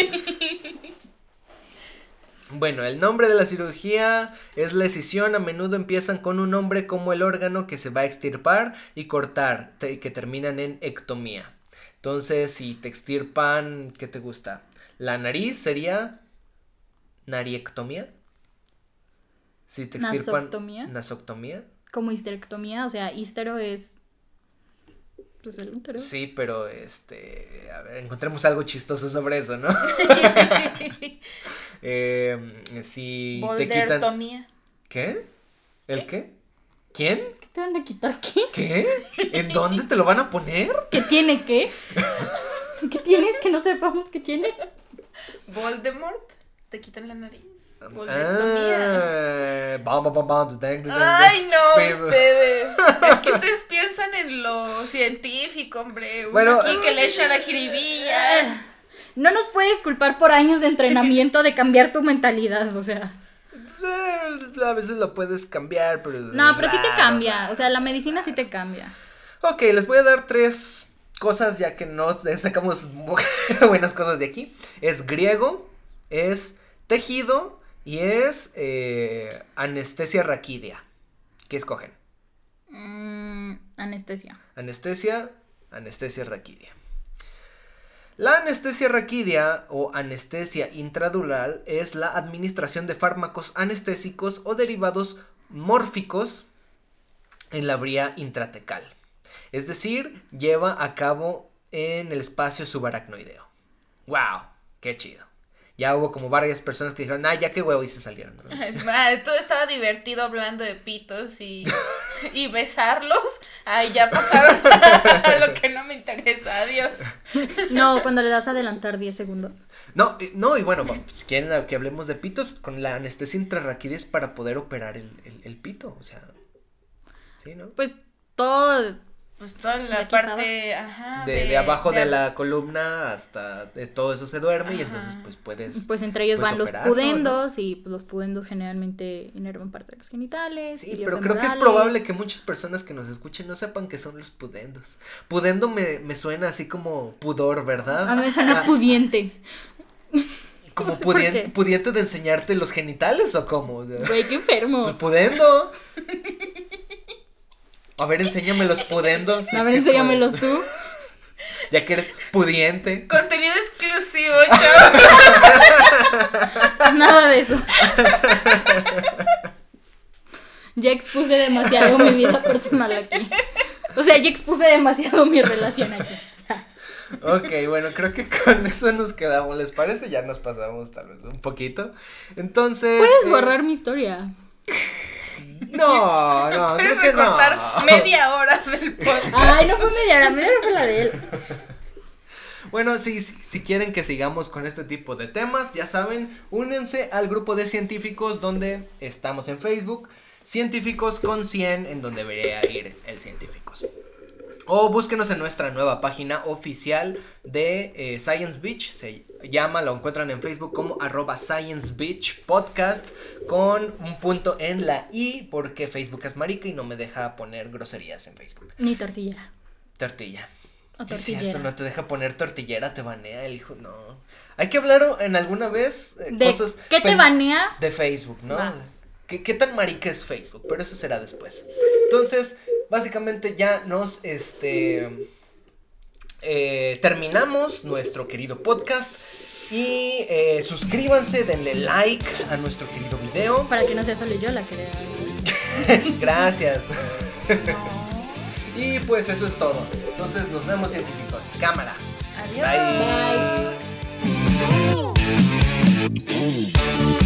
S1: Bueno, el nombre de la cirugía es la escisión. A menudo empiezan con un nombre como el órgano que se va a extirpar y cortar, te- que terminan en ectomía. Entonces, si te extirpan, ¿qué te gusta? La nariz sería nariectomía. Si te extirpan
S3: Nasoctomía.
S1: nasoctomía.
S3: Como histerectomía, o sea, histero es. Pues el útero.
S1: Sí, pero este, a ver, encontremos algo chistoso sobre eso, ¿no? eh, si te quitan. ¿qué? ¿El qué? ¿Quién?
S3: ¿Qué te van a quitar qué?
S1: ¿Qué? ¿En dónde te lo van a poner?
S3: ¿Qué tiene qué? ¿Qué tienes que no sepamos qué tienes?
S2: Voldemort. Te quitan la nariz.
S1: Ah, dang, dang, dang.
S2: Ay, no,
S1: Pero-
S2: ustedes. Es que ustedes piensan en lo científico, hombre. Uno
S1: Bueno,
S2: aquí que le echa la jiribilla.
S3: No nos puedes culpar por años de entrenamiento de cambiar tu mentalidad, o sea.
S1: Eh, A veces lo puedes cambiar, pero...
S3: No, pero sí te cambia, o sea, la medicina sí te cambia.
S1: Ok, les voy a dar tres cosas ya que no sacamos buenas cosas de aquí. Es griego, es tejido y es eh, anestesia raquídea. ¿Qué escogen?
S3: Mm, anestesia.
S1: Anestesia, anestesia raquídea. La anestesia raquídea o anestesia intradural es la administración de fármacos anestésicos o derivados mórficos en la vía intratecal. Es decir, lleva a cabo en el espacio subaracnoideo. ¡Wow! ¡Qué chido! Ya hubo como varias personas que dijeron, ah, ya qué huevo y se salieron. ¿no?
S2: Todo estaba divertido hablando de pitos y y besarlos, ay, ya pasaron a lo que no me interesa, adiós.
S3: No, cuando le das a adelantar 10 segundos.
S1: No, no, y bueno, pues quieren que hablemos de pitos con la anestesia intrarraquídea es para poder operar el, el, el pito, o sea. Sí, ¿no?
S3: Pues todo.
S2: Pues toda la parte, ajá.
S1: De, de abajo de la columna hasta todo eso se duerme y entonces pues puedes
S3: Pues entre ellos
S1: pues,
S3: van los pudendos y pues, los pudendos generalmente inervan parte de los genitales.
S1: Sí, pero creo que es probable que muchas personas que nos escuchen no sepan que son los pudendos. Pudendo me, me suena así como pudor, ¿verdad?
S3: A mí me suena
S1: Ah,
S3: pudiente.
S1: como
S3: no sé
S1: pudiente de enseñarte los genitales o cómo. O sea,
S3: Güey, qué enfermo.
S1: pues pudendo. A ver, enséñame los pudendos.
S3: A ver,
S1: como-
S3: enséñamelos tú.
S1: Ya que eres pudiente.
S2: Contenido exclusivo, chavos.
S3: Nada de eso. Ya expuse demasiado mi vida personal aquí. O sea, ya expuse demasiado mi relación aquí.
S1: Ok, bueno, creo que con eso nos quedamos. ¿Les parece? Ya nos pasamos tal vez un poquito. Entonces.
S3: Puedes
S1: eh,
S3: borrar mi historia.
S1: No, no,
S2: Puedes
S1: creo que no.
S2: recortar media hora del podcast.
S3: Ay, no fue media hora, media hora fue la de él.
S1: Bueno, si, si, si quieren que sigamos con este tipo de temas, ya saben, únense al grupo de científicos donde estamos en Facebook. Científicos con 100, en donde debería ir el científicos. O búsquenos en nuestra nueva página oficial de eh, Science Beach. Se llama, lo encuentran en Facebook como arroba Science Beach Podcast con un punto en la I porque Facebook es marica y no me deja poner groserías en Facebook.
S3: Ni tortillera.
S1: Tortilla.
S3: O
S1: es cierto, no te deja poner tortillera, te banea el hijo, no. Hay que hablar en alguna vez eh,
S3: ¿De
S1: cosas
S3: qué te banea?
S1: de Facebook, ¿no?
S3: Va.
S1: ¿Qué, qué tan marica es Facebook? Pero eso será después. Entonces, básicamente ya nos, este, eh, terminamos nuestro querido podcast. Y eh, suscríbanse, denle like a nuestro querido video.
S3: Para que no sea solo yo la que
S1: Gracias. y pues eso es todo. Entonces nos vemos científicos. Cámara.
S2: Adiós.
S1: Bye.
S3: Bye.